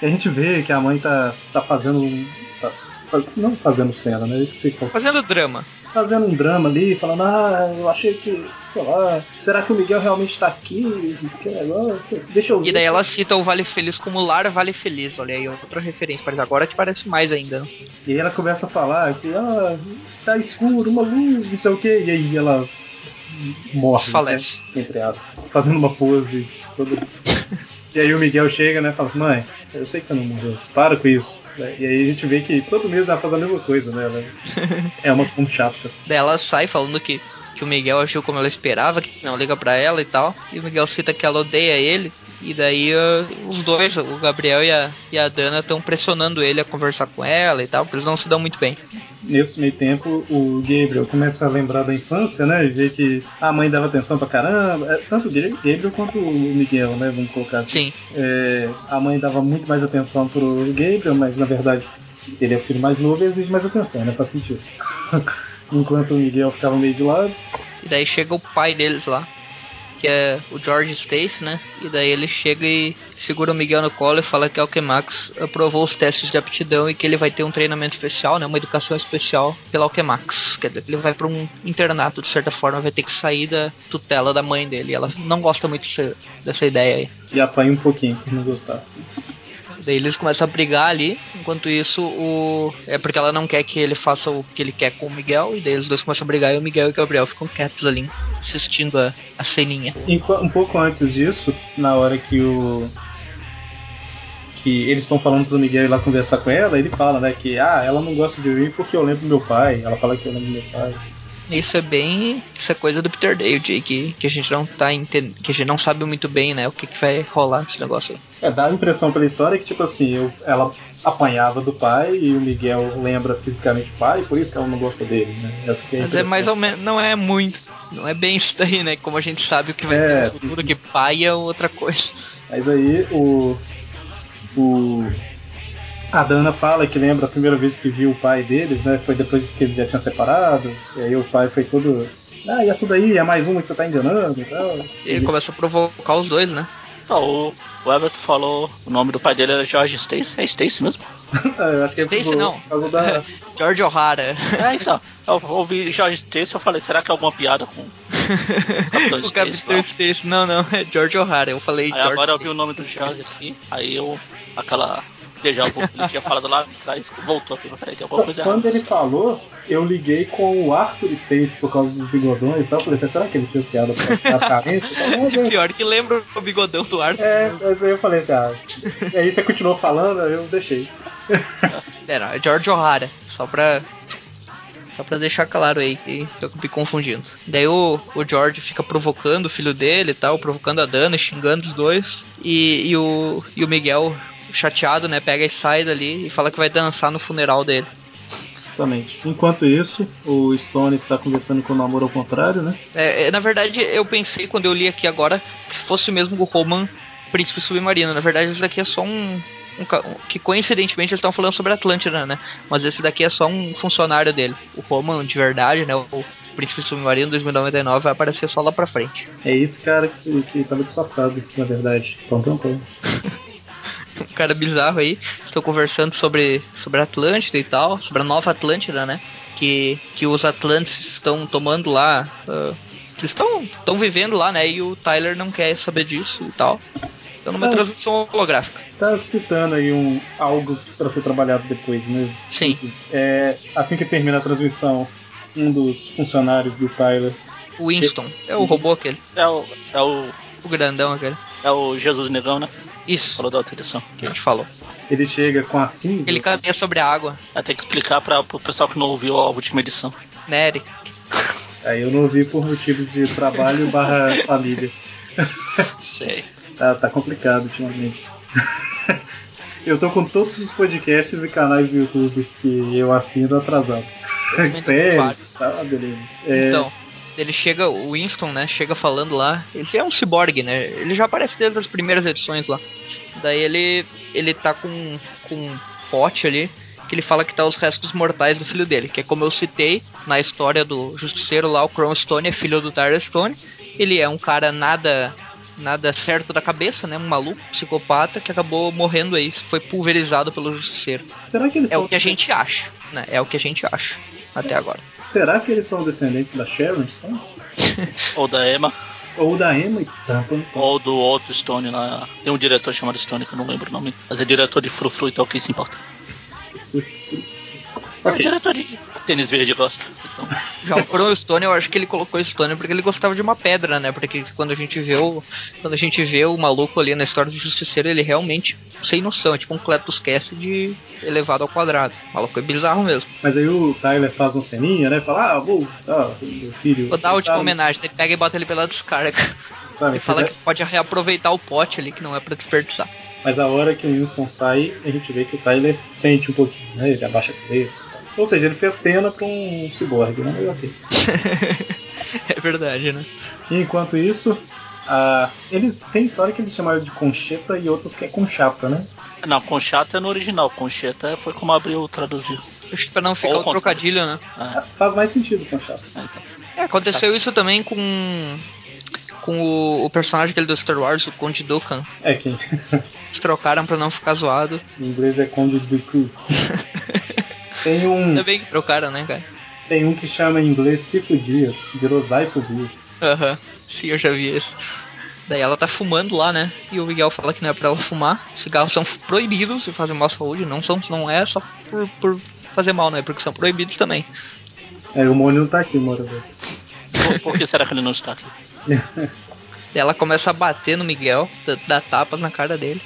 E a gente vê que a mãe tá, tá fazendo tá- não fazendo cena, né? Eu esqueci qual. Fazendo drama. Fazendo um drama ali, falando, ah, eu achei que. sei lá, será que o Miguel realmente tá aqui? Que negócio? Deixa eu ver. E daí ela cita o Vale Feliz como Lar Vale Feliz. Olha aí, outra referência. Mas agora que parece mais ainda. E aí ela começa a falar que, ah, tá escuro, uma luz, não sei o que, e aí ela morre. Desfalece. Né? Entre aspas. Fazendo uma pose. Toda... [laughs] e aí o Miguel chega, né, e fala, mãe, eu sei que você não morreu, para com isso. E aí a gente vê que todo mês ela faz a mesma coisa, né? Ela [laughs] é uma um chata. Daí ela sai falando que, que o Miguel agiu como ela esperava, que não liga pra ela e tal. E o Miguel cita que ela odeia ele. E daí ah, os dois, o Gabriel e a, e a Dana, estão pressionando ele a conversar com ela e tal, porque eles não se dão muito bem. Nesse meio tempo, o Gabriel começa a lembrar da infância, né? E vê que a mãe dava atenção pra caramba. É, Tanto o Gabriel quanto o Miguel, né? Vamos colocar assim. Sim, É, a mãe dava muito mais atenção pro Gabriel, mas na verdade ele é o filho mais novo e exige mais atenção, né? Faz sentido. [laughs] Enquanto o Miguel ficava meio de lado. e daí chega o pai deles lá, que é o George Stacy, né? E daí ele chega e segura o Miguel no colo e fala que a Alchemax aprovou os testes de aptidão e que ele vai ter um treinamento especial, né? Uma educação especial pela Alchemax. Quer dizer, que ele vai para um internato, de certa forma, vai ter que sair da tutela da mãe dele. Ela não gosta muito dessa, dessa ideia aí. E apanha um pouquinho por não gostar. Daí eles começam a brigar ali, enquanto isso o. É porque ela não quer que ele faça o que ele quer com o Miguel, e daí eles dois começam a brigar e o Miguel e o Gabriel ficam quietos ali, assistindo a, a ceninha. Um pouco antes disso, na hora que o. Que eles estão falando pro Miguel ir lá conversar com ela, ele fala, né, que ah, ela não gosta de mim porque eu lembro meu pai. Ela fala que eu lembro meu pai. Isso é bem. Isso é coisa do Peter Dale, que, que a gente não tá entendendo. Que a gente não sabe muito bem, né? O que, que vai rolar esse negócio aí. É, dá a impressão pela história que, tipo assim, eu, ela apanhava do pai e o Miguel lembra fisicamente o pai, por isso que ela não gosta dele, né? Essa é Mas é mais ou menos. Não é muito. Não é bem isso daí, né? Como a gente sabe o que vai é, ter no futuro, sim, sim. que pai é outra coisa. Mas aí o. O a Dana fala que lembra a primeira vez que viu o pai deles, né? Foi depois que eles já tinham separado. E aí o pai foi todo. Ah, e essa daí é mais uma que você tá enganando e tal. E ele começa a provocar os dois, né? Não, o, o Everton falou o nome do pai dele era George Stacy. É Stacy mesmo? [laughs] é, eu acho que é Stacy não. Da... [laughs] George O'Hara. É, então. Eu ouvi George Stacy eu falei, será que é alguma piada com o Capitão Stacy? [laughs] o Capitão Stacy, não, não, é George O'Hara. Eu falei aí George agora eu vi o nome do George aqui, aí eu. aquela já vu, ele tinha falado lá atrás, voltou aqui. Peraí, tem alguma coisa Quando errada. ele falou, eu liguei com o Arthur Stacy por causa dos bigodões e tal. Eu falei, será que ele fez piada pra aparência? Pior que lembra o bigodão do Arthur. É, mas aí eu falei assim, ah. E aí você continuou falando, eu deixei. [laughs] Era, é George O'Hara, só pra só pra deixar claro aí que eu me confundindo. Daí o, o George fica provocando o filho dele e tal, provocando a Dana, xingando os dois. E, e, o, e o Miguel chateado, né? Pega e sai dali e fala que vai dançar no funeral dele. Exatamente. Enquanto isso, o Stone está conversando com o namoro ao contrário, né? É, é, na verdade, eu pensei quando eu li aqui agora que fosse mesmo o Roman Príncipe Submarino. Na verdade, isso daqui é só um. um que coincidentemente eles estão falando sobre Atlântida, né? Mas esse daqui é só um funcionário dele. O Roman, de verdade, né? O Príncipe Submarino 2099 vai aparecer só lá pra frente. É esse cara que, que tava disfarçado, na verdade. Pão, pão. [laughs] um cara bizarro aí. Estou conversando sobre, sobre Atlântida e tal, sobre a nova Atlântida, né? Que, que os Atlantes estão tomando lá. Uh, que estão, estão vivendo lá, né? E o Tyler não quer saber disso e tal. Então numa é, transmissão holográfica. Tá citando aí um, algo para ser trabalhado depois, né? Sim. É, assim que termina a transmissão, um dos funcionários do Tyler. O Winston, é o robô aquele. É o. É o. O grandão aquele. É o Jesus Negão, né? Isso. Falou da outra edição. Que a gente falou. Ele chega com a cinza. Ele caminha sobre a água. Vai ter que explicar para o pessoal que não ouviu a última edição. Né, Eric? [laughs] Aí eu não ouvi por motivos de trabalho [laughs] barra família. Sei. Tá, tá complicado ultimamente. [laughs] eu tô com todos os podcasts e canais do YouTube que eu assino atrasados. Sério? Tá, beleza. É... Então, ele chega, o Winston, né, chega falando lá, ele é um ciborgue, né, ele já aparece desde as primeiras edições lá. Daí ele, ele tá com, com um pote ali, que ele fala que tá os restos mortais do filho dele, que é como eu citei na história do Justiceiro lá, o Cron Stone é filho do Tyler Stone, ele é um cara nada nada certo da cabeça, né? Um maluco, psicopata que acabou morrendo aí, foi pulverizado pelo justiceiro. Será que eles É o que a gente acha, né? É o que a gente acha até agora. Será que eles são descendentes da Sharon Stone? [laughs] Ou da Emma? Ou da Emma Stone. Ou do outro Stone lá. Tem um diretor chamado Stone que eu não lembro o nome. Mas é diretor de Frufru, então quem se importa? Okay. O diretor de tênis verde gosta. Então. Já o Stone, eu acho que ele colocou Stone porque ele gostava de uma pedra, né? Porque quando a gente vê o. Quando a gente vê o maluco ali na história do Justiceiro, ele realmente sem noção, é tipo um Cletus de elevado ao quadrado. O maluco é bizarro mesmo. Mas aí o Tyler faz uma ceninha, né? Fala, ah, vou, ah, meu filho. Vou dar a última homenagem, ele pega e bota ele pela descarga. Sabe, ele fala que pode reaproveitar o pote ali, que não é pra desperdiçar. Mas a hora que o Winston sai, a gente vê que o Tyler sente um pouquinho, né? Ele abaixa a cabeça. Ou seja, ele fez cena pra um ciborgue, né? Mas ok. [laughs] é verdade, né? E enquanto isso, uh, eles tem história que eles chamaram de concheta e outras que é conchata, né? Não, conchata é no original, concheta foi como abriu traduziu. Acho que pra não ficar Ou o trocadilho, né? É. Faz mais sentido conchata. É, então. é aconteceu isso também com com o, o, personagem aquele do Star Wars, o Conde Dukan. É quem? [laughs] Eles trocaram pra não ficar zoado. Em inglês é Conde Dooku. [laughs] Tem um. Ainda bem que trocaram, né, cara? Tem um que chama em inglês Cifo Dias, virou Zaifo Dias. Aham, sim, eu já vi esse. Daí ela tá fumando lá, né? E o Miguel fala que não é pra ela fumar. Cigarros são proibidos e fazem mal à saúde. Não, são, não é só por, por fazer mal, né? Porque são proibidos também. É, o Mônio não tá aqui, mora. Por, por que será que ele não está aqui? [laughs] Ela começa a bater no Miguel, dá- dá tapas na cara dele.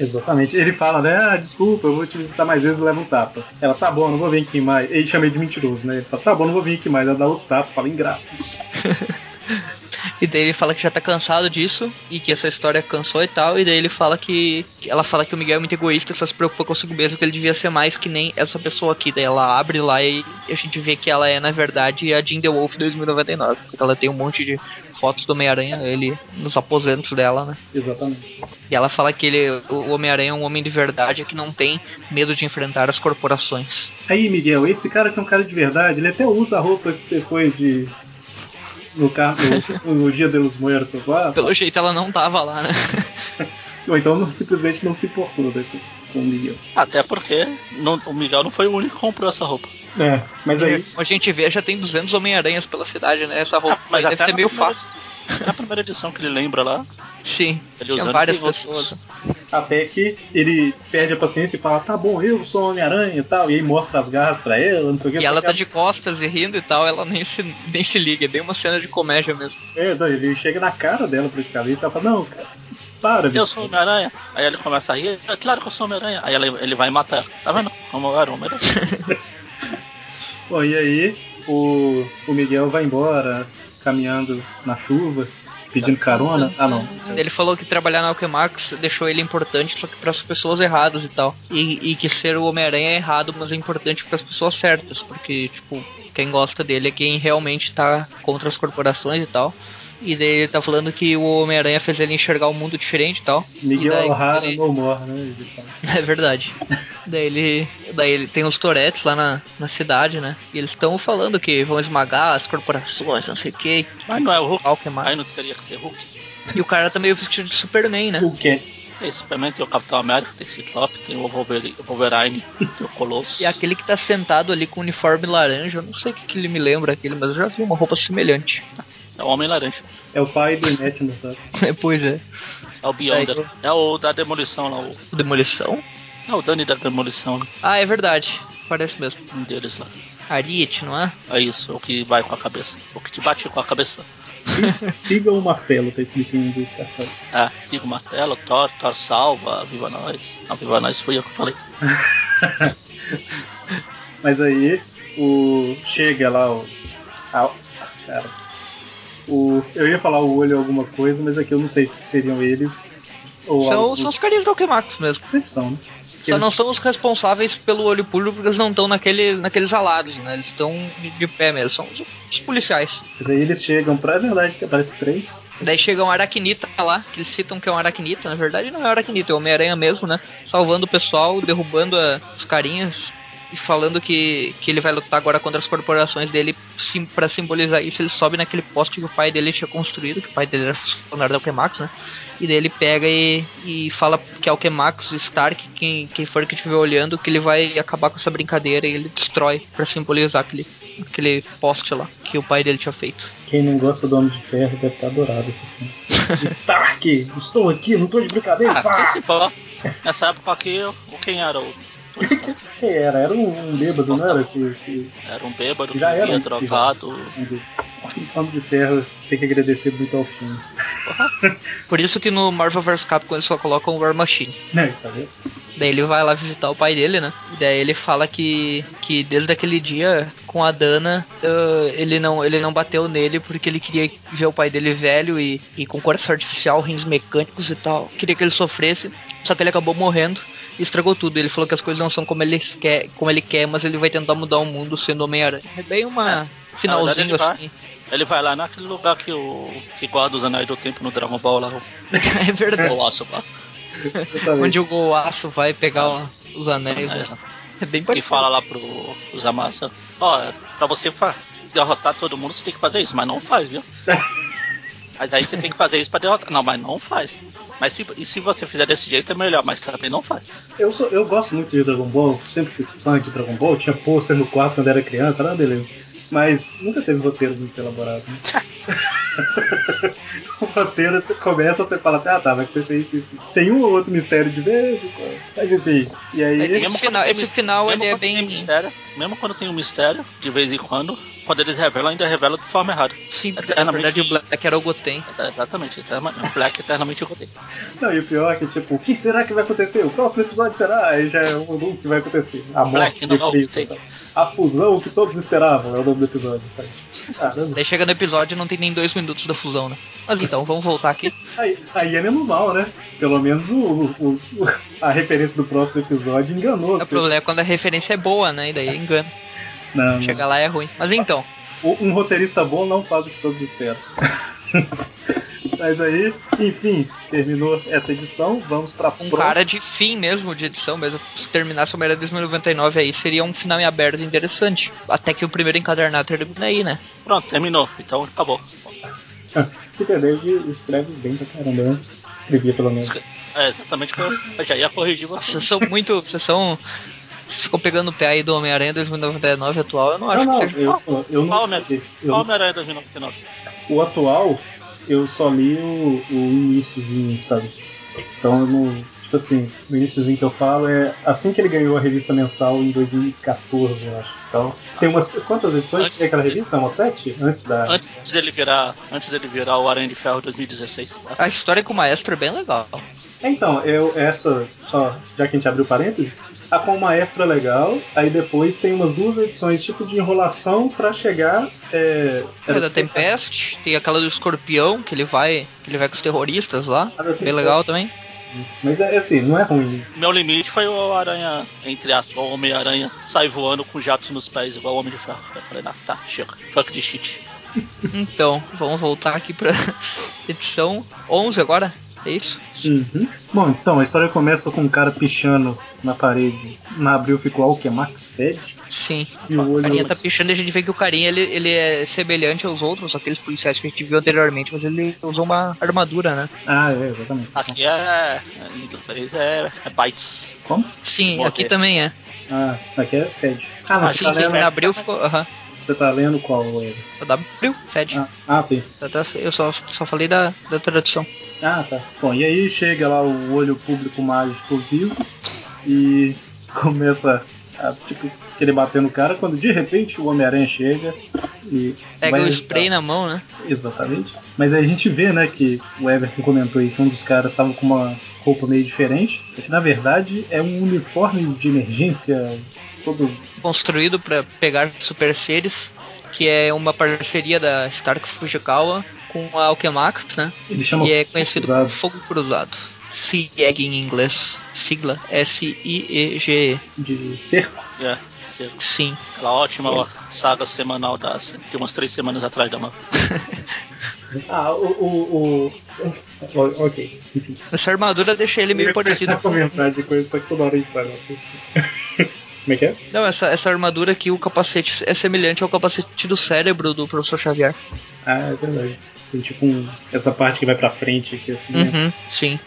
Exatamente. Ele fala, né? Ah, desculpa, eu vou te visitar mais vezes e leva um tapa. Ela, tá bom, não vou vir aqui mais. Ele chama ele de mentiroso, né? Ele fala, tá bom, não vou vir aqui mais. Ela dá outro tapa, fala ingrato. [laughs] E daí ele fala que já tá cansado disso e que essa história cansou e tal. E daí ele fala que. Ela fala que o Miguel é muito egoísta, só se preocupa consigo mesmo, que ele devia ser mais que nem essa pessoa aqui. Daí ela abre lá e a gente vê que ela é, na verdade, a Jean The Wolf 2099. Porque ela tem um monte de fotos do Homem-Aranha, ele nos aposentos dela, né? Exatamente. E ela fala que ele, o Homem-Aranha é um homem de verdade que não tem medo de enfrentar as corporações. Aí, Miguel, esse cara que é um cara de verdade, ele até usa a roupa que você foi de. No, carro, no, no Dia dos Muertos lá. Pelo jeito ela não tava lá, né? [laughs] Ou então simplesmente não se importou né, com, o Miguel. Até porque não- o Miguel não foi o único que comprou essa roupa. É, mas aí. Como a gente vê, já tem 200 Homem-Aranhas pela cidade, né? Essa roupa Ah, mas deve ser na meio primeira- fácil. Na primeira edição que ele lembra lá, Sim, ele tinha várias pessoas. Até que ele perde a paciência e fala, tá bom, eu sou Homem-Aranha e tal. E aí mostra as garras pra ela, não sei o que. E ela tá de costas e rindo e tal, ela nem se, nem se liga, é bem uma cena de comédia mesmo. É, não, ele chega na cara dela praticamente. Ela fala, não, cara, para, Eu sou o Homem-Aranha. Aí ele começa a rir. É claro que eu sou Homem-Aranha. Aí ela- ele vai matar. Tá vendo? Como eu era o Homem-Aranha. [laughs] Bom, e aí o, o Miguel vai embora, caminhando na chuva, pedindo carona. Ah, não. Ele falou que trabalhar na Alchemax deixou ele importante, só que para as pessoas erradas e tal. E, e que ser o Homem-Aranha é errado, mas é importante para as pessoas certas, porque, tipo, quem gosta dele é quem realmente tá contra as corporações e tal. E daí ele tá falando que o Homem-Aranha fez ele enxergar o mundo diferente e tal. Miguel E daí, O'Hara ele- no more, né? [laughs] É verdade. daí ele. Daí ele tem os Toretes lá na, na cidade, né? E eles estão falando que vão esmagar as corporações, não sei o que. Mas não é o Hulk. Alchemax. Aí não teria que ser Hulk. E o cara tá meio vestido de Superman, né? O Cats. Tem Superman, tem o Capitão América, tem Ciclope, tem o Wolverine, o Wolverine tem o Colosso. E aquele que tá sentado ali com o uniforme laranja, eu não sei o que, que ele me lembra aquele, mas eu já vi uma roupa semelhante. É o Homem Laranja. É o pai do Matt Murtaugh. pois é. É o Beyonder. Aí, É o da demolição lá. O... Demolição? É o Dani da demolição, né? Ah, é verdade. Parece mesmo. Um deles lá. Ariete, não é? É isso, o que vai com a cabeça. O que te bate com a cabeça. [laughs] Siga o Martelo, tá escrito em um dos cartões. É, siga o martelo, Thor, Thor salva, Viva Nós. Não, Viva Nós fui eu que falei. [laughs] Mas aí o chega lá o ah, cara. O eu ia falar o olho alguma coisa, mas aqui eu não sei se seriam eles ou São, algo- são os carinhas da Alchemax mesmo. sempre são, né? Só eles- não são os responsáveis pelo olho público porque eles não estão naquele, naqueles alados, né? Eles estão de, de pé mesmo. São os, os policiais. Mas aí eles chegam pra é verdade que aparece três. Daí chega um aracnita lá, que eles citam que é um aracnita, na verdade não é um aracnita, é o Homem-Aranha mesmo, né? Salvando o pessoal, derrubando a- os carinhas falando que, que ele vai lutar agora contra as corporações dele sim, para simbolizar isso. Ele sobe naquele poste que o pai dele tinha construído, que o pai dele era funcionário da Alchemax, né? E daí ele pega e, e fala que a Alchemax, Stark, quem, quem for que estiver olhando, que ele vai acabar com essa brincadeira e ele destrói para simbolizar aquele, aquele poste lá que o pai dele tinha feito. Quem não gosta do Homem de Ferro deve estar adorado essa [laughs] cena. Stark, estou aqui, não tô de brincadeira. Ah, pá! Nessa época aqui, o quem era o. Era? Era um, bêbado, não era? Que, que, Era um bêbado, Já era um drogado. o Homem de Ferro tem que agradecer muito ao filme. Por isso que no Marvel vs Capcom eles só colocam o War Machine. Né, tá vendo? Daí ele vai lá visitar o pai dele, né? E daí ele fala que, que desde aquele dia com a Dana, ah, ele, não, ele não bateu nele porque ele queria ver o pai dele velho e, e com coração artificial, rins mecânicos e tal. Queria que ele sofresse, só que ele acabou morrendo e estragou tudo. Ele falou que as coisas não são como ele quer, como ele quer mas ele vai tentar mudar o mundo sendo Homem-Aranha. É bem uma finalzinho ele vai- assim. Ele vai lá naquele lugar que o. que guarda os anéis do tempo no Dragon Ball lá, o, [laughs] é verdade. o lá. Exatamente. Onde o Goaço vai pegar os anéis. anéis, né? né? É bem Que fala lá pro os Amazon. Ó, pra você derrotar todo mundo, você tem que fazer isso, mas não faz, viu? [laughs] Mas aí você tem que fazer isso pra derrotar. Não, mas não faz. Mas se, e se você fizer desse jeito é melhor, mas também não faz. Eu, sou, eu gosto muito de Dragon Ball, sempre fui fã de Dragon Ball, tinha pôster no quarto quando era criança, era beleza. Mas nunca teve roteiro muito elaborado. Né? [laughs] o roteiro você começa, você fala assim, ah tá, vai acontecer isso, isso. Tem um ou outro mistério de vez em quando. Mas enfim. E aí. Esse Mesmo final, esse final mesmo ele é bem. mistério, mesmo quando tem um mistério, de vez em quando, quando eles revelam, ainda revela de forma errada. Sim, porque na Eternamente- verdade o Black era o Goten. É, Exatamente, eterna- Black eternamente eu contei. [laughs] Não, e o pior é que, tipo, o que será que vai acontecer? O próximo episódio será? Aí já é o o que vai acontecer. A morte Black não de é o. Goten. A fusão que todos esperavam é o nome do episódio. Caramba. Daí chega no episódio e não tem nem dois minutos da fusão, né? Mas então, vamos voltar aqui. [laughs] Aí, aí é menos mal, né? Pelo menos o, o- o- a referência do próximo episódio enganou. as O problema é quando a referência é boa, né? E daí engana. Não, não. Chega lá é ruim. Mas então, Um roteirista bom não faz o que todos esperam. [laughs] [laughs] Mas aí, enfim, terminou essa edição. Vamos pra um próxima. cara de fim mesmo, de edição mesmo. Se terminasse o Homem-Aranha 2099 aí, seria um final em aberto interessante. Até que o primeiro encadernado termina aí, né? Pronto, terminou. Então acabou. [laughs] Peter David escreve bem pra caramba, né? Escrevia pelo menos. É exatamente o que eu, eu já ia corrigir você. Vocês são muito. Vocês são. Ficam pegando o pé aí do Homem-Aranha 2099 atual, eu não acho Não, não, que seja. eu, eu não. Qual, né? eu- Qual Homem-Aranha 2099? o atual, eu só li o, o iníciozinho, sabe? Então eu não. Tipo assim, o iníciozinho que eu falo é assim que ele ganhou a revista mensal em 2014, eu acho. Então, tem umas. Quantas edições Antes- tem aquela revista? Umas sete? Antes da. Antes dele virar, antes dele virar o Aranha de Ferro 2016. tá? A história com o maestro é bem legal. Então, eu, essa, só, já que a gente abriu parênteses, a com o maestro é legal, aí depois tem umas duas edições tipo de enrolação pra chegar. É, É da Tempest, tem aquela do escorpião, que ele vai. que ele vai com os terroristas lá. A da Bem legal também. Mas é assim, não é ruim. Meu limite foi o Aranha, entre aspas, o Homem-Aranha sai voando com jatos nos pés, igual o Homem de Ferro. Eu falei, não, tá, chega. Fuck de shit. Então, vamos voltar aqui pra [laughs] edição 11 agora. É isso? Uhum. Bom, então a história começa com um cara pichando na parede. Na abril ficou algo que é Max Fed. Sim. E o O olho. carinha tá pichando e a gente vê que o carinha ele, ele é semelhante aos outros, aqueles policiais que a gente viu anteriormente, mas ele usou uma armadura, né? Ah, é, exatamente. Aqui é. Em inglês é, é bytes. Como? Sim, Morrer. aqui também é. Ah, aqui é Fed. Ah, não, Ah, na abril ficou. Aham. Você tá lendo qual, Ed? O W, Fed. Ah, ah, sim. Tá- tá- Eu só, só falei da, da tradução. Ah, tá. Bom, e aí chega lá o olho público mágico vivo e [laughs] começa a, tipo, querer bater no cara quando de repente o Homem-Aranha chega e. Pega o spray na mão, né? Exatamente. Mas aí a gente vê, né, que o Everton comentou aí que um dos caras estava com uma roupa meio diferente. Que na verdade é um uniforme de emergência todo. Construído pra pegar super seres, que é uma parceria da Stark Fujikawa com a Alchemax, né? Ele chama E é conhecido Cruzado. como Fogo Cruzado. SIEG em inglês. Sigla S-I-E-G-E. de cerco. É, sim. Sim. aquela ótima saga semanal das, de umas três semanas atrás da mão. [laughs] Ah, o. o, o... ok, enfim. Essa armadura deixa ele meio Eu ia começar parecido a com. comentar de coisa, só que toda hora a gente sabe. Como é que é? Não, essa, essa armadura aqui, o capacete é semelhante ao capacete do cérebro do professor Xavier. Ah, é verdade. Tem tipo um, essa parte que vai pra frente aqui assim. né? Uhum, sim.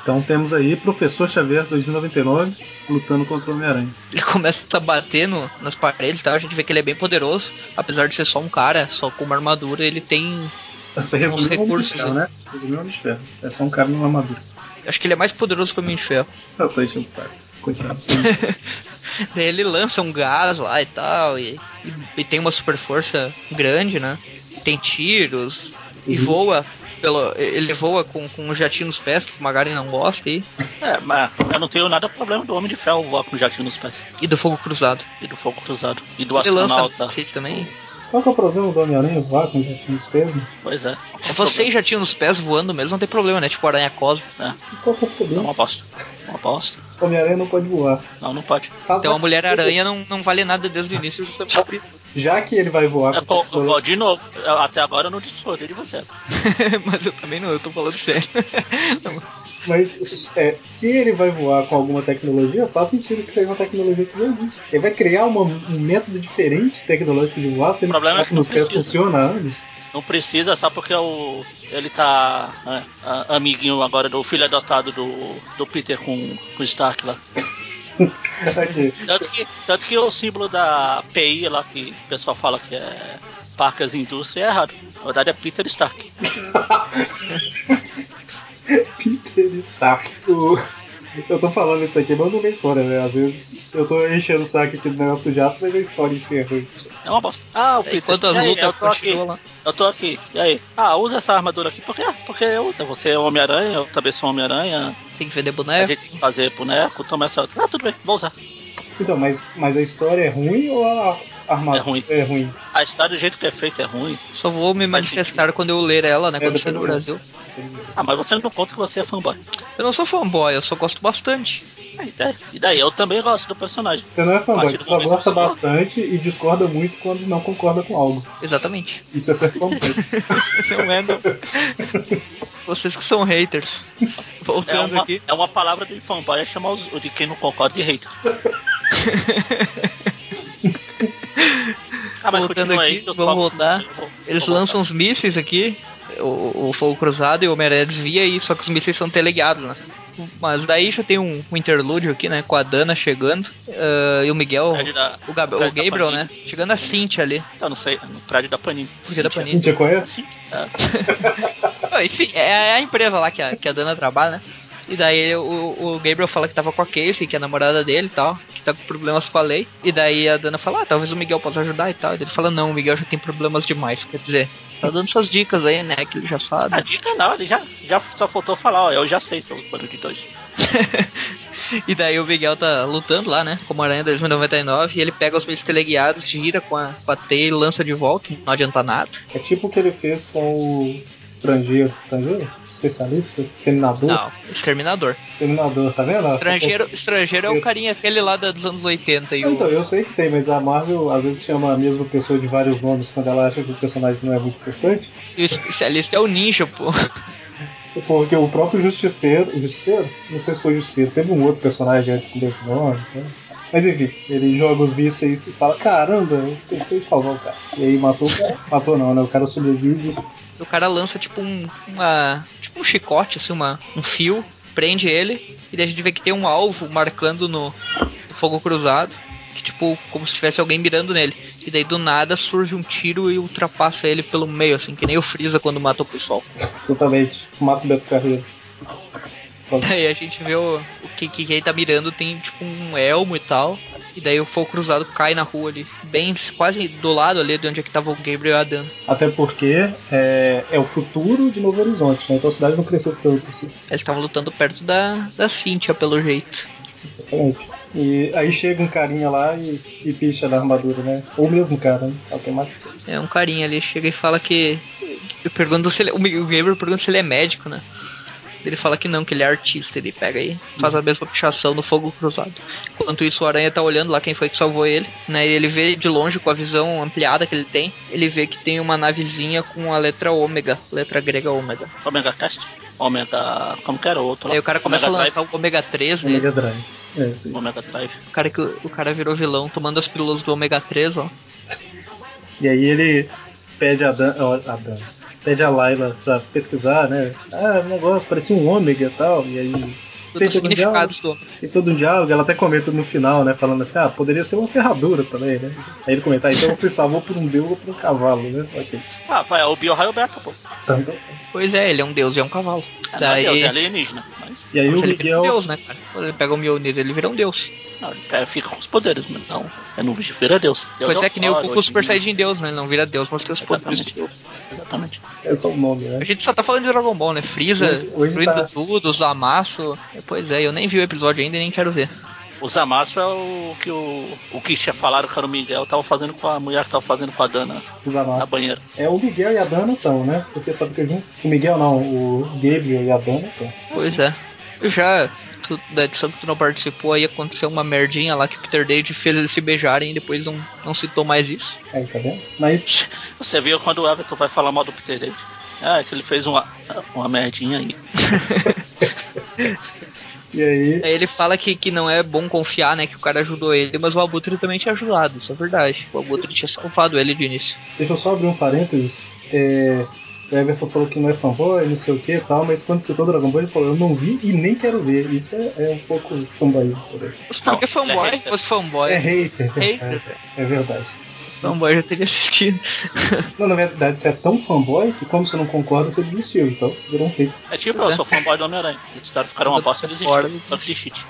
Então temos aí Professor Xavier 2099 lutando contra o Homem-Aranha. Ele começa a bater no, nas paredes, tá? A gente vê que ele é bem poderoso. Apesar de ser só um cara, só com uma armadura, ele tem. O Homem de recursos, Ferro, né? Resumiu o Homem de Ferro. É só um cara numa armadura. Acho que ele é mais poderoso que o Homem de Ferro. [laughs] Eu tô enchendo o saco. Coitado. [laughs] Daí ele lança um gás lá e tal, e, e, e tem uma super força grande, né? Tem tiros, e Isso. voa pelo. Ele voa com, com um jatinho nos pés, que o Magari não gosta, e, É, mas eu não tenho nada problema do Homem de Ferro voar com jatinho nos pés. e do fogo cruzado. E do fogo cruzado. E do Ele lança astronauta. vocês também. Qual que é o problema do Homem-Aranha voar com jatinho nos pés? né? Pois é. Se fosse sem jatinho nos pés voando mesmo, não tem problema, né? Tipo aranha cosmo. Qual que é o É problema? uma bosta. Uma bosta. O Homem-Aranha não pode voar. Não, não pode. Faz Então a Mulher-Aranha não, não vale nada desde o início, justamente por isso. Já que ele vai voar É, com pô, de novo, eu- até agora eu não discordei de você. [laughs] Mas eu também não, eu tô falando sério. [laughs] Mas é, se ele vai voar com alguma tecnologia, faz sentido que seja uma tecnologia que não existe. Ele vai criar uma- um método diferente tecnológico de voar, sendo O problema é que nos pés precisa. funciona há anos. Não precisa só porque o, ele tá é, a- amiguinho agora do filho adotado do, do Peter com, com o Stark lá. [laughs] Tanto que, tanto que o símbolo da PI lá, que o pessoal fala que é Parkers Industry é errado. Na verdade é Peter Stark. [laughs] Peter Stark. O- Eu tô falando isso aqui, não da história, né? Às vezes eu tô enchendo o saco aqui do negócio do jato, mas a história em si é ruim. É uma bosta. Ah, o Peter. Enquanto as lutas eu tô aqui. lá. Eu tô aqui. E aí? Ah, usa essa armadura aqui. Por quê? Porque eu uso. Você é Homem-Aranha, eu também sou Homem-Aranha. Tem que vender A boneco. gente tem que fazer boneco, toma essa. Ah, tudo bem, vou usar. Então, mas, mas a história é ruim ou a armadura É ruim. é ruim? A história do jeito que é feita é ruim. Só vou me Faz manifestar quando eu ler ela, né? É, Quando sair no Brasil. Ah, mas você não conta que você é fanboy. Eu não sou fanboy, eu só gosto bastante. Ah, E daí? Eu também gosto do personagem. Você não é fanboy, você só momento gosta bastante e discorda muito quando não concorda com algo. Exatamente. Isso é ser fanboy. [laughs] Não é, não. Vocês que são haters. É Voltando uma, aqui. é uma palavra de fanboy é chamar os, o de quem não concorda de hater. [laughs] ah, mas Voltando continua aqui, vamos voltar. vou- Eles vou lançam os mísseis aqui, o, o fogo cruzado e o Homem-Aranha desvia aí, só que os mísseis são teleguiados, né? Mas daí já tem um, um interlúdio aqui, né? Com a Dana chegando ah, e o Miguel. Prédio da- o, Gab- o prédio Gabriel, né? Chegando a Cintia ali. Eu não sei, no prédio da Panini. Porque da Cintia. Panini. Cintia conhece? Cintia. [laughs] É. Ah, Enfim, é a empresa lá que a, que a Dana trabalha, né? E daí o, o Gabriel fala que tava com a Casey, que é a namorada dele e tal, que tá com problemas com a lei. E daí a Dana fala, ah, talvez o Miguel possa ajudar e tal. E ele fala, não, o Miguel já tem problemas demais. Quer dizer, tá dando suas dicas aí, né? Que ele já A sabe. dica não, ele já, já só faltou falar, ó, eu já sei, seu bando de dois. [laughs] e daí o Miguel tá lutando lá, né? Como Aranha 2099. E ele pega os meios teleguiados, gira com a, com a teia e lança de volta. Não adianta nada. É tipo o que ele fez com o estrangeiro. Estrangeiro? Especialista? Exterminador? Não, Exterminador. Exterminador, tá vendo? Estrangeiro, estrangeiro é o carinha aquele lá dos anos 80 e Ah, o. Então, eu sei que tem, mas a Marvel às vezes chama a mesma pessoa de vários nomes quando ela acha que o personagem não é muito importante. E o especialista é o ninja, pô. [laughs] Porque o próprio Justiceiro, Justiceiro? Não sei se foi Justiceiro, teve um outro personagem antes com o mesmo nome. Né? Mas enfim, ele joga os mísseis e fala: Caramba, eu tentei salvar o cara. E aí matou o cara. Matou não, né? O cara sobrevive. O cara lança tipo um. Uma, tipo um chicote, assim, uma, um fio, prende ele, e daí a gente vê que tem um alvo marcando no, no fogo cruzado. Que tipo, como se tivesse alguém mirando nele. E daí do nada surge um tiro e ultrapassa ele pelo meio, assim, que nem o Freeza quando mata o pessoal. Totalmente. Mata o Beto Carreiro. Daí a gente vê o, o que, que quem tá mirando tem tipo um elmo e tal. E daí o fogo cruzado cai na rua ali. Bem, quase do lado ali de onde é que tava o Gabriel e a Dan. Até porque é, é o futuro de Novo Horizonte, né? Então a cidade não cresceu tanto assim. Eles estavam lutando perto da, da Cynthia, pelo jeito. Exatamente. E aí chega um carinha lá e, e picha na armadura, né? Ou mesmo cara, né? Tem mais. É um carinha ali, chega e fala que. Eu pergunto se ele, o Gabriel pergunta se ele é médico, né? Ele fala que não, que ele é artista. Ele pega aí, faz a mesma pichação no fogo cruzado. Enquanto isso, o Aranha tá olhando lá quem foi que salvou ele, né? E ele vê de longe, com a visão ampliada que ele tem, ele vê que tem uma navezinha com a letra ômega, letra grega ômega. Omega Cast? Omega. Como que era o outro lá? Aí o cara começa Omega a lançar o ômega 3 O dele. Mega Drive. É, sim. Drive. Omega Drive. O cara, que, o cara virou vilão tomando as pílulas do ômega 3, ó. E aí ele pede a Dan, a Dan, pede a Layla pra pesquisar, né? Ah, o negócio parecia um ômega e tal. E aí Tem todo um diálogo, do tem todo um diálogo, ela até comenta no final, né? Falando assim, ah, poderia ser uma ferradura também, né? Aí ele comenta, ah, então você salvou por um deus ou por um cavalo, né? Ok. Ah, vai, é o Beta, pô. Então, Pois é, ele é um deus e é um cavalo. É, Daí. não é Deus, é alienígena. Mas, E aí Mas o ele vira um Miguel. deus, né, cara? Quando ele pega o Mjolnir, ele vira um deus. não, ele pega- fica com os poderes, mas não. É no vira Deus. Deus Pois é que nem o Goku Super em- Saiyajin Deus, né? Ele não vira Deus, mas tem os poderes de Exatamente. Deus. Exatamente. É só o nome, A né? gente só tá falando de Dragon Ball, né? Freeza, Hoje- tá. tudo, Zamasu. Pois é, eu nem vi o episódio ainda e nem quero ver. O Zamasu é o que o, o que tinha falado que era o Miguel tava fazendo com a mulher que tava fazendo com a Dana na banheira. É o Miguel e a Dana estão, né? Porque sabe que junto. O Miguel não, o Gabriel e a Dana estão. Pois é. Eu já. Tu, da edição que tu não participou, aí aconteceu uma merdinha lá que o Peter David fez eles se beijarem e depois não, não citou mais isso. Aí, tá vendo? Mas [laughs] Você viu quando o Everton vai falar mal do Peter David? Ah, é que ele fez uma, uma merdinha aí. [laughs] E aí, Aí ele fala que, que não é bom confiar, né? Que o cara ajudou ele, mas o Abutre também tinha ajudado, isso é verdade. O Abutre tinha salvado ele de início. deixa eu só abrir um parênteses. É, o Everton falou que não é fanboy, não sei o que e tal, mas quando citou Dragon Ball, ele falou: Eu não vi e nem quero ver. Isso é, é um pouco fanboy. Mas por que Não, ele é fanboy? hater. Se fosse fanboy. É hater, é Hater, verdade. É verdade. Fanboy já teria assistido. Não, na verdade, você é tão fanboy que, como você não concorda, você desistiu. Então, virou um feito. É tipo, eu sou fanboy do Homem-Aranha. Eles ficaram uma bosta e desistiram. Só que de cheat.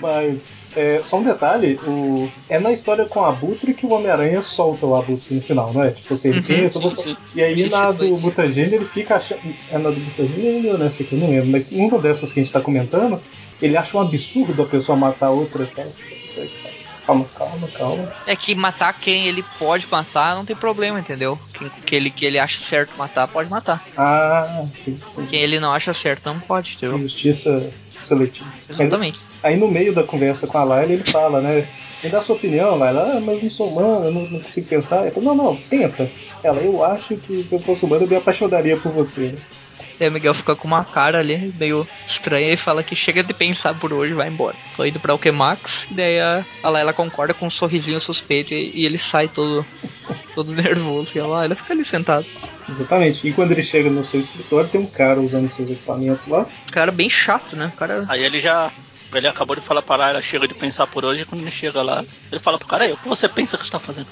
Mas, é, só um detalhe: o, é na história com o Abutre que o Homem-Aranha solta o Abutre no final, não é? Tipo, você ele Uhum, pensa, sim, você. sim. E aí na foi. do Mutagênio ele fica achando. É na do Mutagênio ou nessa aqui? Eu não lembro. Mas uma dessas que a gente tá comentando, ele acha um absurdo a pessoa matar outra. Cara. Calma, calma, calma. É que matar quem ele pode matar não tem problema, entendeu? Quem que ele, que ele acha certo matar, pode matar. Ah, sim. Quem ele não acha certo não pode, entendeu? Justiça seletiva. Mas Exatamente. aí no meio da conversa com a Laila ele fala, né? Me dá sua opinião, Laila. Ah, mas eu não sou humano, eu não, não consigo pensar. Ele fala, não, não, tenta. Ela, eu acho que se eu fosse humano eu me apaixonaria por você. E o Miguel fica com uma cara ali, meio estranha, e fala que chega de pensar por hoje vai embora. Tô indo pra Alquemax, e daí a, a Layla concorda com um sorrisinho suspeito e, e ele sai todo, todo [laughs] nervoso. E ela, ela fica ali sentado. Exatamente. E quando ele chega no seu escritório, tem um cara usando seus equipamentos lá. Cara bem chato, né? O cara. Aí ele já. Ele acabou de falar para ela, chega de pensar por hoje, e quando ele chega lá, ele fala pro cara, o que você pensa que você tá fazendo?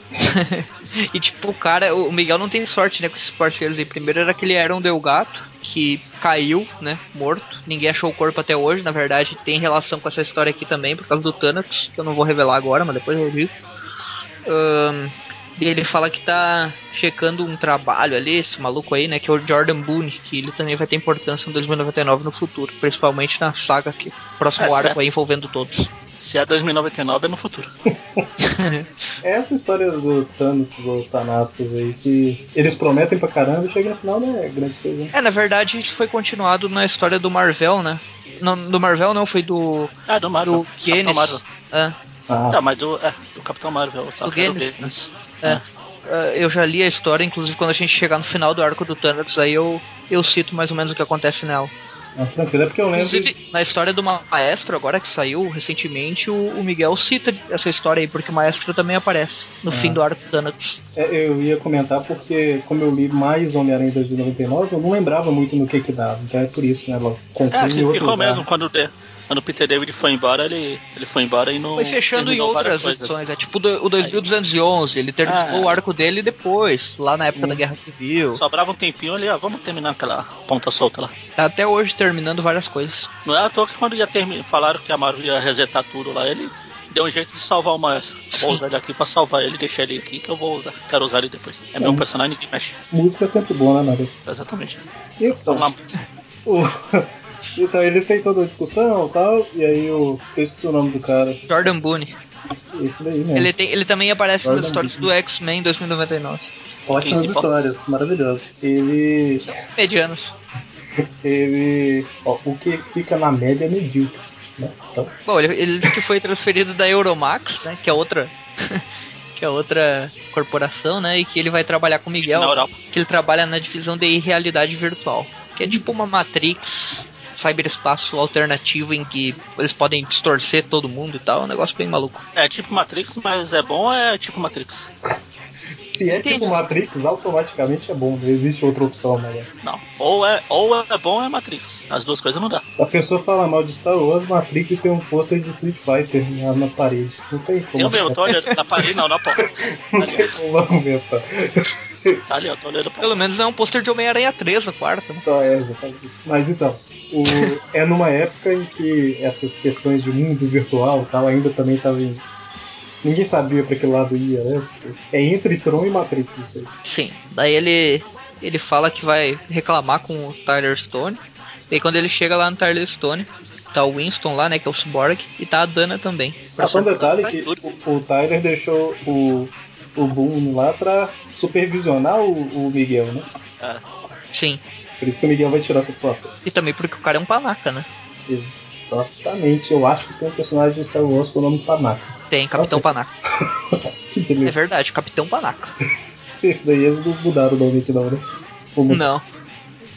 [laughs] e tipo, o cara, o Miguel não tem sorte, né, com esses parceiros aí. Primeiro era aquele Aaron Del Gato, que caiu, né, morto. Ninguém achou o corpo até hoje, na verdade tem relação com essa história aqui também, por causa do Thanatos, que eu não vou revelar agora, mas depois eu digo. Ahn, e ele fala que tá checando um trabalho ali, esse maluco aí, né, que é o Jordan Boone, que ele também vai ter importância em 2099 no futuro, principalmente na saga aqui, próximo É, arco aí envolvendo todos. Se é 2099 é no futuro. [laughs] É essa história do Thanos ou Thanatos aí, que eles prometem pra caramba e chega no final não é grande coisa. né? É, na verdade, isso foi continuado na história do Marvel, né? Não, do Marvel não, foi do. Ah, do Marvel. do Capitão Guinness. É, Ah, Tá, mas do, é, do Capitão Marvel, era o Guinness, Guinness. é. É, eu já li a história, inclusive quando a gente chegar no final do arco do Thanatos, aí eu, eu cito mais ou menos o que acontece nela. ah, tranquilo, é porque eu lembro. Inclusive, na história do Maestro, agora que saiu recentemente, o, o Miguel cita essa história aí, porque o Maestro também aparece no Ah. fim do arco do Thanatos. É, eu ia comentar porque, como eu li mais Homem-Aranha 2099, eu não lembrava muito no que que dava. Então é por isso, né? Ela É, que ficou lugar. mesmo quando, o- quando o Peter David foi embora, ele, ele foi embora e não. Foi fechando em outras coisas. edições, é tipo do- o 2211, ele terminou Ah. o arco dele depois, lá na época Hum. da Guerra Civil. Sobrava um tempinho ali, ó, vamos terminar aquela ponta solta lá. Tá até hoje terminando várias coisas. Não é à toa que quando ia terminar, falaram que a Marvel ia resetar tudo lá, ele deu um jeito de salvar o Maestro. Vou usar ele aqui pra salvar ele, deixar ele aqui que eu vou usar. Quero usar ele depois. É meu Hum. personagem que mexe. Música é sempre boa, né, Naruto? Exatamente. Então, Vamos lá. [laughs] o- então eles têm toda a discussão e tal, e aí o. Eu esqueci o nome do cara. Jordan Boone. Esse daí mesmo. Ele, tem, ele também aparece nas Jordan histórias Boone. do X-Men 2099. Ótimas Quem histórias, maravilhosas. Ele. Medianos. Ele. Ó, o que fica na média é medíocre. Né? Então, Bom, ele, ele disse que foi transferido da Euromax, né? Que é outra. [laughs] que é outra corporação, né? E que ele vai trabalhar com o Miguel. Que ele trabalha na divisão de realidade virtual. Que é tipo uma Matrix cyberespaço alternativo em que eles podem distorcer todo mundo e tal, é um negócio bem maluco. É tipo Matrix, mas é bom é tipo Matrix. se é Entendi. tipo Matrix, automaticamente é bom, não existe outra opção, né? Não. Ou é, ou é bom ou é Matrix. As duas coisas não dá. A pessoa fala mal de Star Wars, Matrix tem um pôster de Street Fighter na, na parede. Não tem como. Eu mesmo, tô olhando na parede, não, na porta. [laughs] Não tem como argumentar. Tá ali, ó, tô olhando Pelo menos é um pôster de Homem-Aranha 3 no quarto, né? Então, é, exatamente. Mas então, o- é numa época em que essas questões de mundo virtual e tal ainda também estavam em. Ninguém sabia pra que lado ia, né? É entre Tron e Matrix isso aí. Sim. Daí ele ele fala que vai reclamar com o Tyler Stone. E aí quando ele chega lá no Tyler Stone, tá o Winston lá, né, que é o Cyborg, e tá a Dana também. Ah, só um detalhe que o, o Tyler deixou o, o Boone lá pra supervisionar o, o Miguel, né? É. Sim. Por isso que o Miguel vai tirar a satisfação. E também porque o cara é um panaca, né? Exatamente, eu acho que tem um personagem de Star Wars com o nome Tanaka. Tem Capitão Nossa. Panaca. [laughs] É verdade, Capitão Panaca. [laughs] Esse daí eles não mudaram o nome aqui não, né? Mudaram? Não.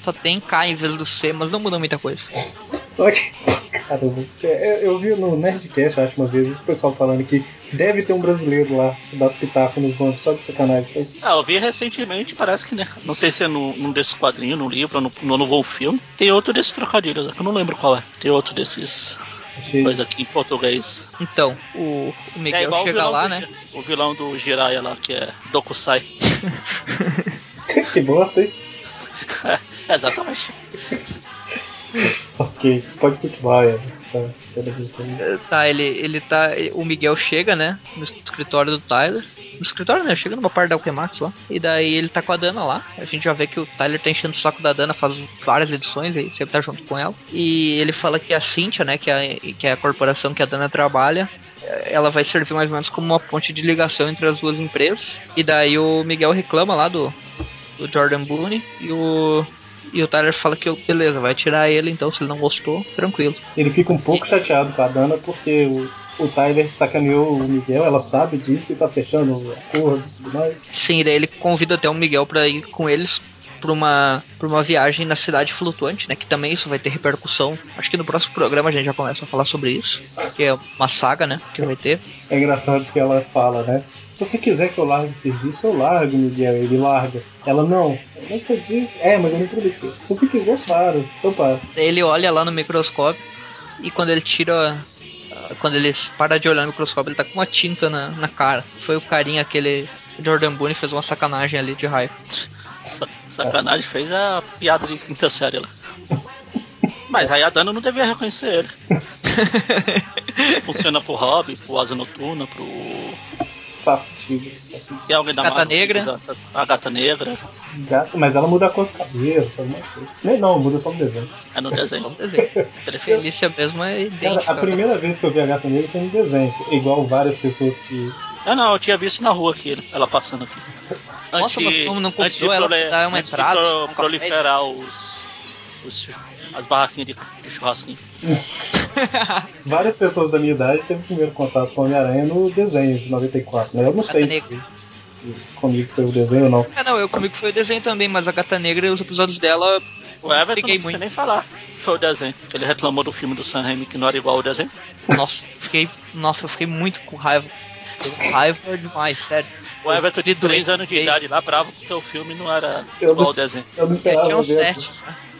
Só tem K em vez do C, mas não muda muita coisa. Ok. Caramba. É, Eu vi no Nerdcast, acho, uma vez, o pessoal falando que deve ter um brasileiro lá que dá pitaco nos nomes, só de sacanagem. sabe? Ah, eu vi recentemente, parece que, né? Não sei se é no, num desses quadrinhos, no livro, ou no, no novo filme. Tem outro desses trocadilhos, que eu não lembro qual é. Tem outro desses Achei... Coisa aqui em português. Então, o, o É Miguel igual o chega lá, do, né? O vilão do Jiraiya lá, que é Dokusai. [laughs] que bosta, hein? [laughs] É, [laughs] exatamente. Ok, pode continuar, é. Tá, tá bem. Tá, ele, ele tá. O Miguel chega, né? No escritório do Tyler. No escritório, né? Chega numa parte da Alquemax lá. E daí ele tá com a Dana lá. A gente já vê que o Tyler tá enchendo o saco da Dana faz várias edições e sempre tá junto com ela. E ele fala que a Cynthia, né? Que é, a, que é a corporação que a Dana trabalha. eh, Ela vai servir mais ou menos como uma ponte de ligação entre as duas empresas. E daí o Miguel reclama lá do, do Jordan Boone. E o. E o Tyler fala que beleza, vai tirar ele, então se ele não gostou, tranquilo. Ele fica um pouco chateado com a Dana porque o, o Tyler sacaneou o Miguel, ela sabe disso e tá fechando o acordo e tudo mais. Sim, daí ele convida até o Miguel pra ir com eles pra uma, pra uma viagem na cidade flutuante, né? Que também isso vai ter repercussão. Acho que no próximo programa a gente já começa a falar sobre isso. Que é uma saga, né? Que vai ter. É engraçado que ela fala, né? Se você quiser que eu largue o serviço, eu largo, Miguel. Ele larga. Ela, não. Mas você disse. É, mas eu não prometi. Se você quiser. Então para. Daí ele olha lá no microscópio e quando ele tira. Quando ele para de olhar no microscópio, ele tá com uma tinta na, na cara. Foi o carinha aquele. Jordan Boone fez uma sacanagem ali de raiva. Sa- Sacanagem, fez a piada de quinta série lá. Mas aí a Dana não devia reconhecer ele. [laughs] Funciona pro Hobby, pro Asa Noturna, pro. Faz sentido. Faz sentido. Tem alguém da Gata Negra. A gata negra. Gato, mas ela muda a cor do cabelo, faz uma coisa. Nem não, muda só no desenho. É no Só desenho. um desenho. Felícia mesmo é Cara, a primeira vez que eu vi a gata negra foi no desenho. Igual várias pessoas que. Ah não, eu tinha visto na rua aqui, ela passando aqui. Nossa, mas como não antes convidou ela dar uma antes de entrada, pro- um café? proliferar os, os- as barraquinhas de, de churrasquinho. [laughs] Várias pessoas da minha idade teve o primeiro contato com Homem-Aranha no desenho de 94. Né? Eu não sei Negra. se, se comigo foi o desenho ou não. É, não, eu comigo foi o desenho também, mas a Gata Negra e os episódios dela. O Everton não precisa muito. nem falar. Foi o desenho. Ele reclamou do filme do Sam Raimi que não era igual ao desenho. Nossa, fiquei. Nossa, eu fiquei muito com raiva. Com raiva demais, sério. O Everton de 3 Doente, anos de idade lá bravo porque o filme não era Eu igual não- ao desenho. Eu não esperava uns ver. sete.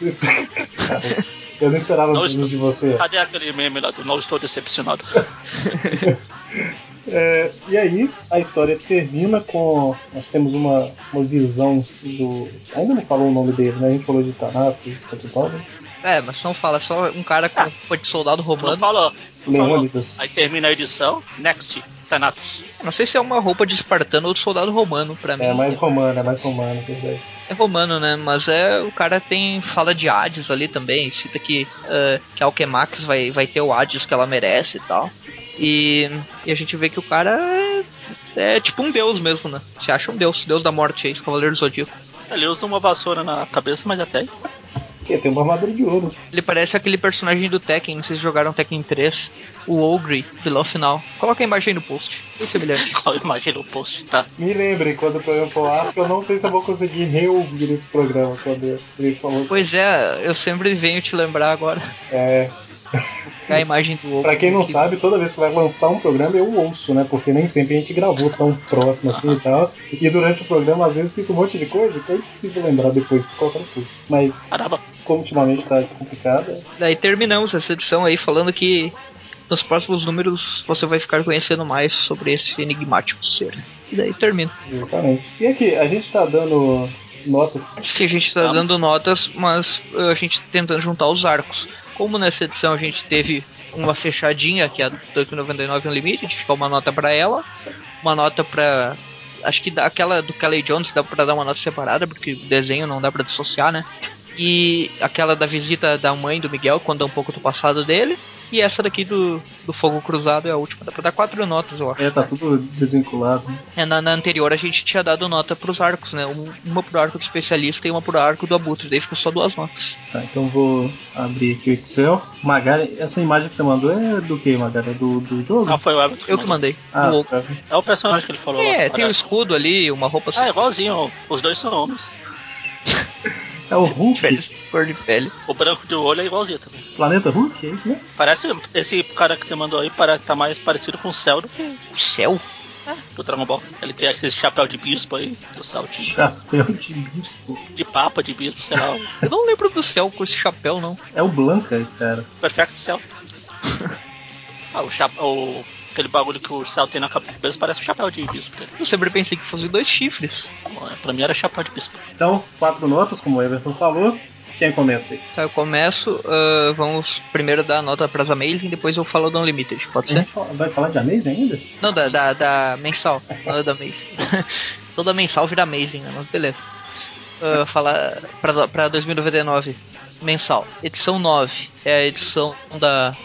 Eu esper- [laughs] Eu não esperava Não estou- de você. Cadê aquele meme lá do Não Estou Decepcionado? [laughs] É, e aí a história termina com. Nós temos uma, uma visão do. Ainda não falou o nome dele, né? A gente falou de Thanatos e tal, mas. É, mas não fala, é só um cara com roupa de soldado Não romano. falou. Não falou. Leônidas. Aí termina a edição. Next, Thanatos. Não sei se é uma roupa de espartano ou de soldado romano, pra mim. É mais romano, é mais romano, verdade. É romano, né? Mas é o cara tem fala de Hades ali também, cita que eh, que a Alquemax vai vai ter o Hades que ela merece e tal. E, e a gente vê que o cara é, é tipo um deus mesmo, né? Se acha um deus, deus da morte aí, esse cavaleiro do zodíaco. Ele usa uma vassoura na cabeça, mas até tem uma armadura de ouro. Ele parece aquele personagem do Tekken, não sei se jogaram Tekken 3, o Ogre, vilão final. Coloca a imagem no post. é Esse brilhante. Eu imagino o post, tá? Me lembrem quando o programa for lá, porque eu não sei se eu vou conseguir reouvir esse programa quando ele falou. Pois é, eu sempre venho te lembrar agora. É a imagem do Ogre. pra quem não que- sabe, toda vez que vai lançar um programa eu ouço, né? Porque nem sempre a gente gravou tão próximo assim e tal. E durante o programa, às vezes, cita um monte de coisa que é impossível lembrar depois por qualquer coisa. Mas, Caramba. como ultimamente tá complicado, é- Daí terminamos essa edição aí falando que nos próximos números você vai ficar conhecendo mais sobre esse enigmático ser. E daí termina. exatamente. E aqui, a gente tá dando notas. Se a gente tá Vamos. dando notas, mas uh, a gente tentando juntar os arcos. Como nessa edição a gente teve uma fechadinha, que é a 2,99 Unlimited, fica uma nota pra ela, uma nota pra. Acho que aquela do Kelly Jones dá pra dar uma nota separada, porque o desenho não dá pra dissociar, né? E aquela da visita da mãe do Miguel, quando é um pouco do passado dele. E essa daqui do, do Fogo Cruzado é a última. Dá pra dar quatro notas, eu acho. É, tá tudo desvinculado. É, na, na anterior a gente tinha dado nota pros arcos, né? Um- uma pro arco do especialista e uma pro arco do abutre. Daí ficou só duas notas. Tá, então vou abrir aqui o Excel. Magari, essa imagem que você mandou é do que, Magari? É do, do jogo? Ah, foi o Everton. Eu que mandei. Ah, tá. É o personagem que ele falou lá. É, tem o parece. escudo ali, uma roupa Ah, é igualzinho. Os dois são homens. [laughs] é o Hulk? pele, cor de pele. O branco do olho é igualzinho também. Planeta Hulk? É isso mesmo? Parece. Esse cara que você mandou aí parece tá mais parecido com o céu do que O céu? do Dragon Ball. Ele tem esse chapéu de bispo aí, do saltinho. Chapéu de bispo. De papa, de bispo, sei lá. o [laughs] Eu não lembro do céu com esse chapéu, não. É o Blanca esse cara. Perfect Cell. [laughs] Ah, o chapéu. Aquele bagulho que o céu tem na cabeça parece o chapéu de bispo. Eu sempre pensei que fosse dois chifres. Pra mim era chapéu de bispo. Então, quatro notas, como o Everton falou. Quem começa aí? Tá, eu começo. Uh, vamos primeiro dar a nota pras Amazing, depois eu falo da Unlimited, pode ser? Vai falar de Amazing ainda? Não, da, da, da mensal, não da Amazing. [laughs] Toda mensal vira Amazing, né? Mas beleza. Uh, falar pra, pra 2099, mensal. Edição 9 é a edição da,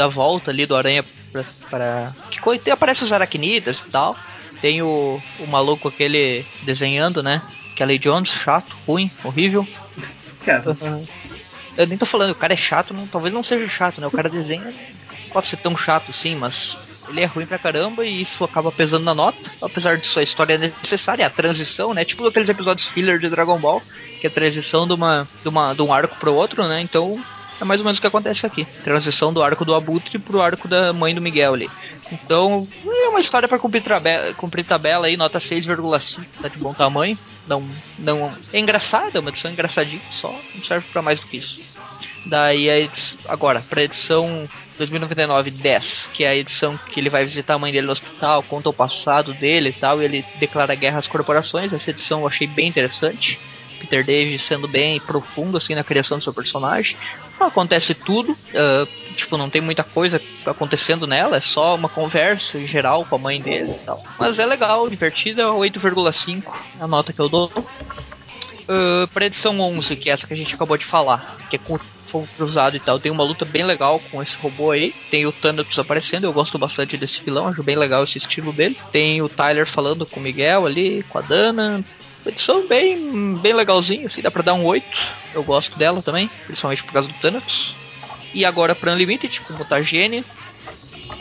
da volta ali do Aranha pra. pra que aparece os aracnidas e tal. Tem o, o maluco aquele desenhando, né? Kelly Jones, chato, ruim, horrível. [laughs] Cara. Eu nem tô falando, o cara é chato, não, talvez não seja chato, né? O cara desenha, pode ser tão chato sim, mas ele é ruim pra caramba e isso acaba pesando na nota. Apesar de sua história necessária, a transição, né? Tipo aqueles episódios filler de Dragon Ball, que é a transição de, uma, de, uma, de um arco pro outro, né? Então é mais ou menos o que acontece aqui. Transição do arco do Abutre pro arco da mãe do Miguel ali. Então, é uma história para cumprir, cumprir tabela aí, nota 6,5, tá de bom tamanho. Não, não é engraçada, é uma edição engraçadinha, só não serve para mais do que isso. Daí a edição, agora, pra edição 2099 10, que é a edição que ele vai visitar a mãe dele no hospital, conta o passado dele e tal, e ele declara guerra às corporações. Essa edição eu achei bem interessante. Peter David sendo bem profundo assim na criação do seu personagem. Acontece tudo, uh, tipo, não tem muita coisa acontecendo nela, é só uma conversa em geral com a mãe dele e tal. Mas é legal, divertida, 8,5 a nota que eu dou. Uh, pra edição 11, que é essa que a gente acabou de falar, que é com fogo cruzado e tal, tem uma luta bem legal com esse robô aí. Tem o Thanatos aparecendo, eu gosto bastante desse vilão, acho bem legal esse estilo dele. Tem o Tyler falando com o Miguel ali, com a Dana. Edição bem, bem legalzinha, assim, dá pra dar um 8. Eu gosto dela também, principalmente por causa do Thanatos. E agora pra Unlimited, com Mutagene.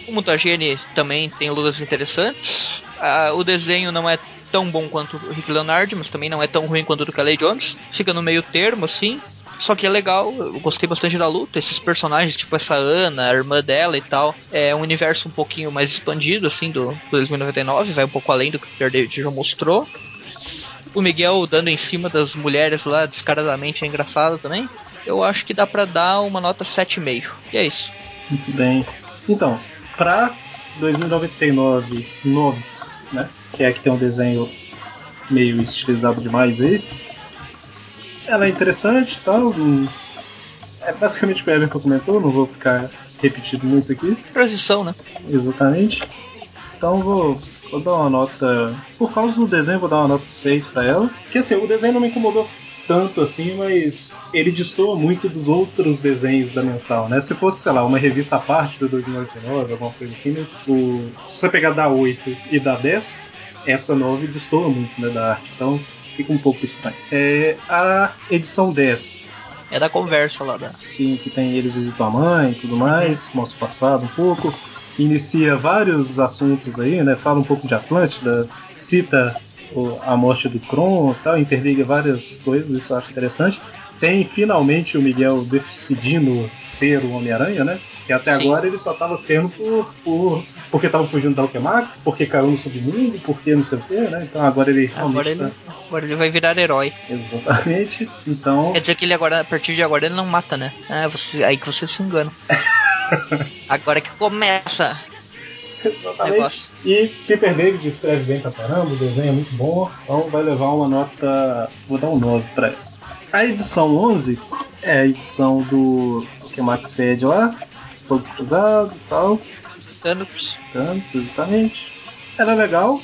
O Mutagene também tem lutas interessantes. Ah, o desenho não é tão bom quanto o Rick Leonard, mas também não é tão ruim quanto o do Kelly Jones. Fica no meio termo, assim. Só que é legal, eu gostei bastante da luta. Esses personagens, tipo essa Ana, a irmã dela e tal, é um universo um pouquinho mais expandido, assim, do, do 2099, vai um pouco além do que o David já mostrou. O Miguel dando em cima das mulheres lá descaradamente é engraçado também. Eu acho que dá pra dar uma nota 7,5. E é isso. Muito bem. Então, pra 2099 9, né? Que é que tem um desenho meio estilizado demais aí. Ela é interessante e tal. É basicamente o que o Everton comentou, não vou ficar repetindo muito aqui. Transição, né? Exatamente. Então vou, vou dar uma nota. Por causa do desenho, vou dar uma nota 6 pra ela. Que assim, o desenho não me incomodou tanto assim, mas ele destoa muito dos outros desenhos da mensal, né? Se fosse, sei lá, uma revista à parte do 2099, alguma coisa assim, mas o, se você pegar da 8 e da 10, essa 9 destoa muito né, da arte. Então fica um pouco estranho. É, a edição 10. É da conversa lá da. Sim, que tem eles visitam a mãe e tudo mais, mostra o passado um pouco inicia vários assuntos aí, né? Fala um pouco de Atlântida, cita a morte do Kron tal, interliga várias coisas, isso eu acho interessante. Tem finalmente o Miguel decidindo ser o Homem-Aranha, né? Que até Sim. agora ele só estava sendo por, por porque estava fugindo da Alquemax, porque caiu no submundo, porque não sei o quê, né? Então agora ele agora ele, tá... agora ele vai virar herói. Exatamente. Então. Quer dizer que ele agora, a partir de agora, ele não mata, né? É você, aí que você se engana. [laughs] Agora que começa. Exatamente. E Peter David escreve bem pra caramba, o desenho é muito bom, então vai levar uma nota. Vou dar um 9 pra ele. A edição 11 é a edição do que Max Fed lá, Fogo Cruzado e tal. Thanos. Thanos, exatamente. Ela é legal,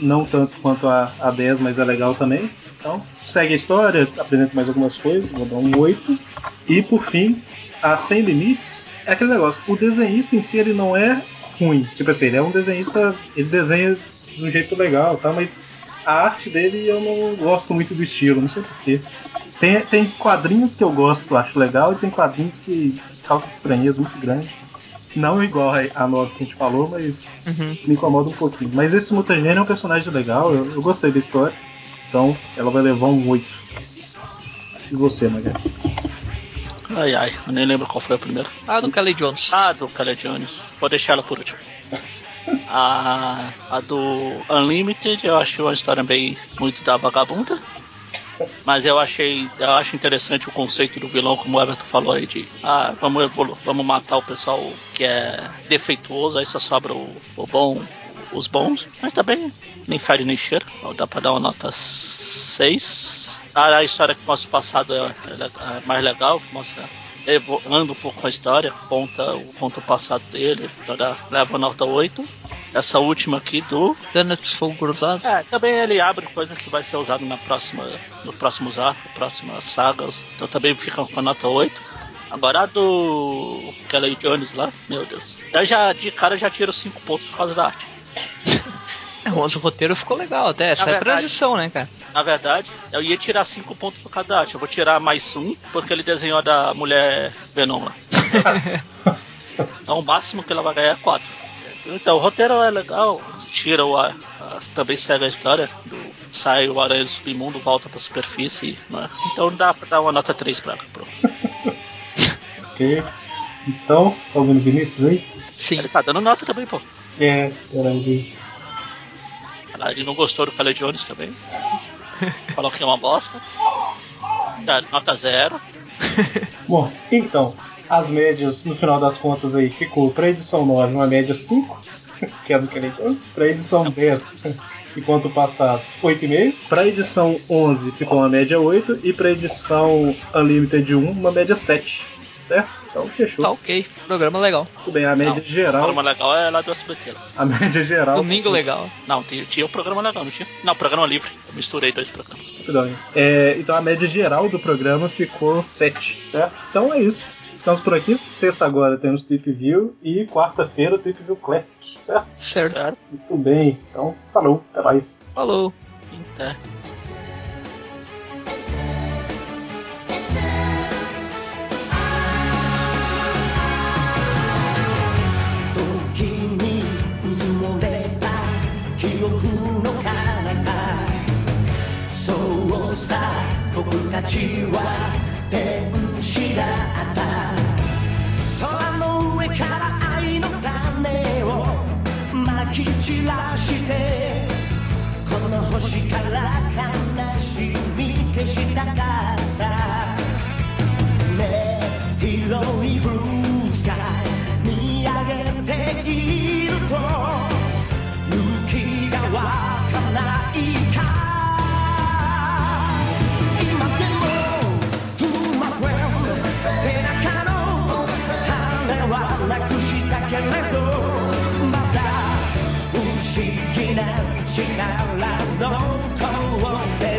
não tanto quanto a, a 10, mas é legal também. Então, segue a história, apresenta mais algumas coisas, vou dar um 8. E por fim, a Sem Limites é aquele negócio, o desenhista em si ele não é ruim. Tipo assim, ele é um desenhista, ele desenha de um jeito legal, tá? Mas a arte dele eu não gosto muito do estilo, não sei porquê. Tem, tem quadrinhos que eu gosto, acho legal, e tem quadrinhos que causam estranheza muito grande. Não igual a nova que a gente falou, mas uhum. me incomoda um pouquinho. Mas esse Mutagênio é um personagem legal, eu, eu, gostei da história. Então ela vai levar um 8. E você, Magali? Ai ai, eu nem lembro qual foi a primeira. Ah, do Kelly Jones. Ah, do Kelly Jones. Vou deixar ela por último. [laughs] a, a do Unlimited eu acho uma história bem muito da vagabunda. Mas eu achei, eu acho interessante o conceito do vilão, como o Everton falou aí, de ah, vamos, vamos matar o pessoal que é defeituoso, aí só sobra o, o bom, os bons. Mas também nem fere nem cheira. Dá pra dar uma nota 6. A história que mostra o passado é, é mais legal, mostra anda um pouco a história, conta, conta o passado dele, então leva nota 8. Essa última aqui do. Tenet Fogo Cruzado. É, também ele abre coisa que vai ser usado na próxima, no próximos arcos, próximas sagas. Então também fica com a nota 8. Agora a do Kelly Jones lá, meu Deus. Eu já de cara já tiro 5 pontos por causa da arte. [laughs] É, o roteiro ficou legal até. Essa é verdade, a transição, né, cara? Na verdade, eu ia tirar 5 pontos por cada arte. Eu vou tirar mais um, porque ele desenhou da mulher Venom lá. [laughs] então o máximo que ela vai ganhar é 4. Então o roteiro é legal, tira o ar, também segue a história do sai o aranha do submundo, volta pra superfície, né? Então dá pra dar uma nota 3 pra pro. [laughs] ok. Então, tá ouvindo Vinícius aí? Sim. Ele tá dando nota também, pô. É, peraí. Ele não gostou do Caled Jones também. [laughs] Falou que é uma bosta. Dá nota zero. Bom, então, as médias, no final das contas aí, ficou pra edição 9 uma média 5, [laughs] que é do Caled Jones, pra edição 10 [laughs] enquanto o passado 8,5. Para edição 11 ficou uma média 8 e para edição Unlimited 1 uma média 7, certo? Então fechou. Tá ok, programa legal. Tudo bem, a média não, geral. O programa legal é lá do SBT. Lá. A média geral. Domingo legal. Não, tinha, tinha o programa legal, não tinha? Não, programa livre. Eu misturei dois programas. Tudo É, então a média geral do programa ficou 7, certo? Então é isso. Estamos por aqui. Sexta agora temos Trip View e quarta-feira Trip View Classic, certo? Certo. Muito bem. Então, falou. Até mais. Falou. Até. 僕たちは天 使だった。空の上から愛の種をまき散らして。この星から悲しみ消したかった。ねえ広いブ避難しながらの高音で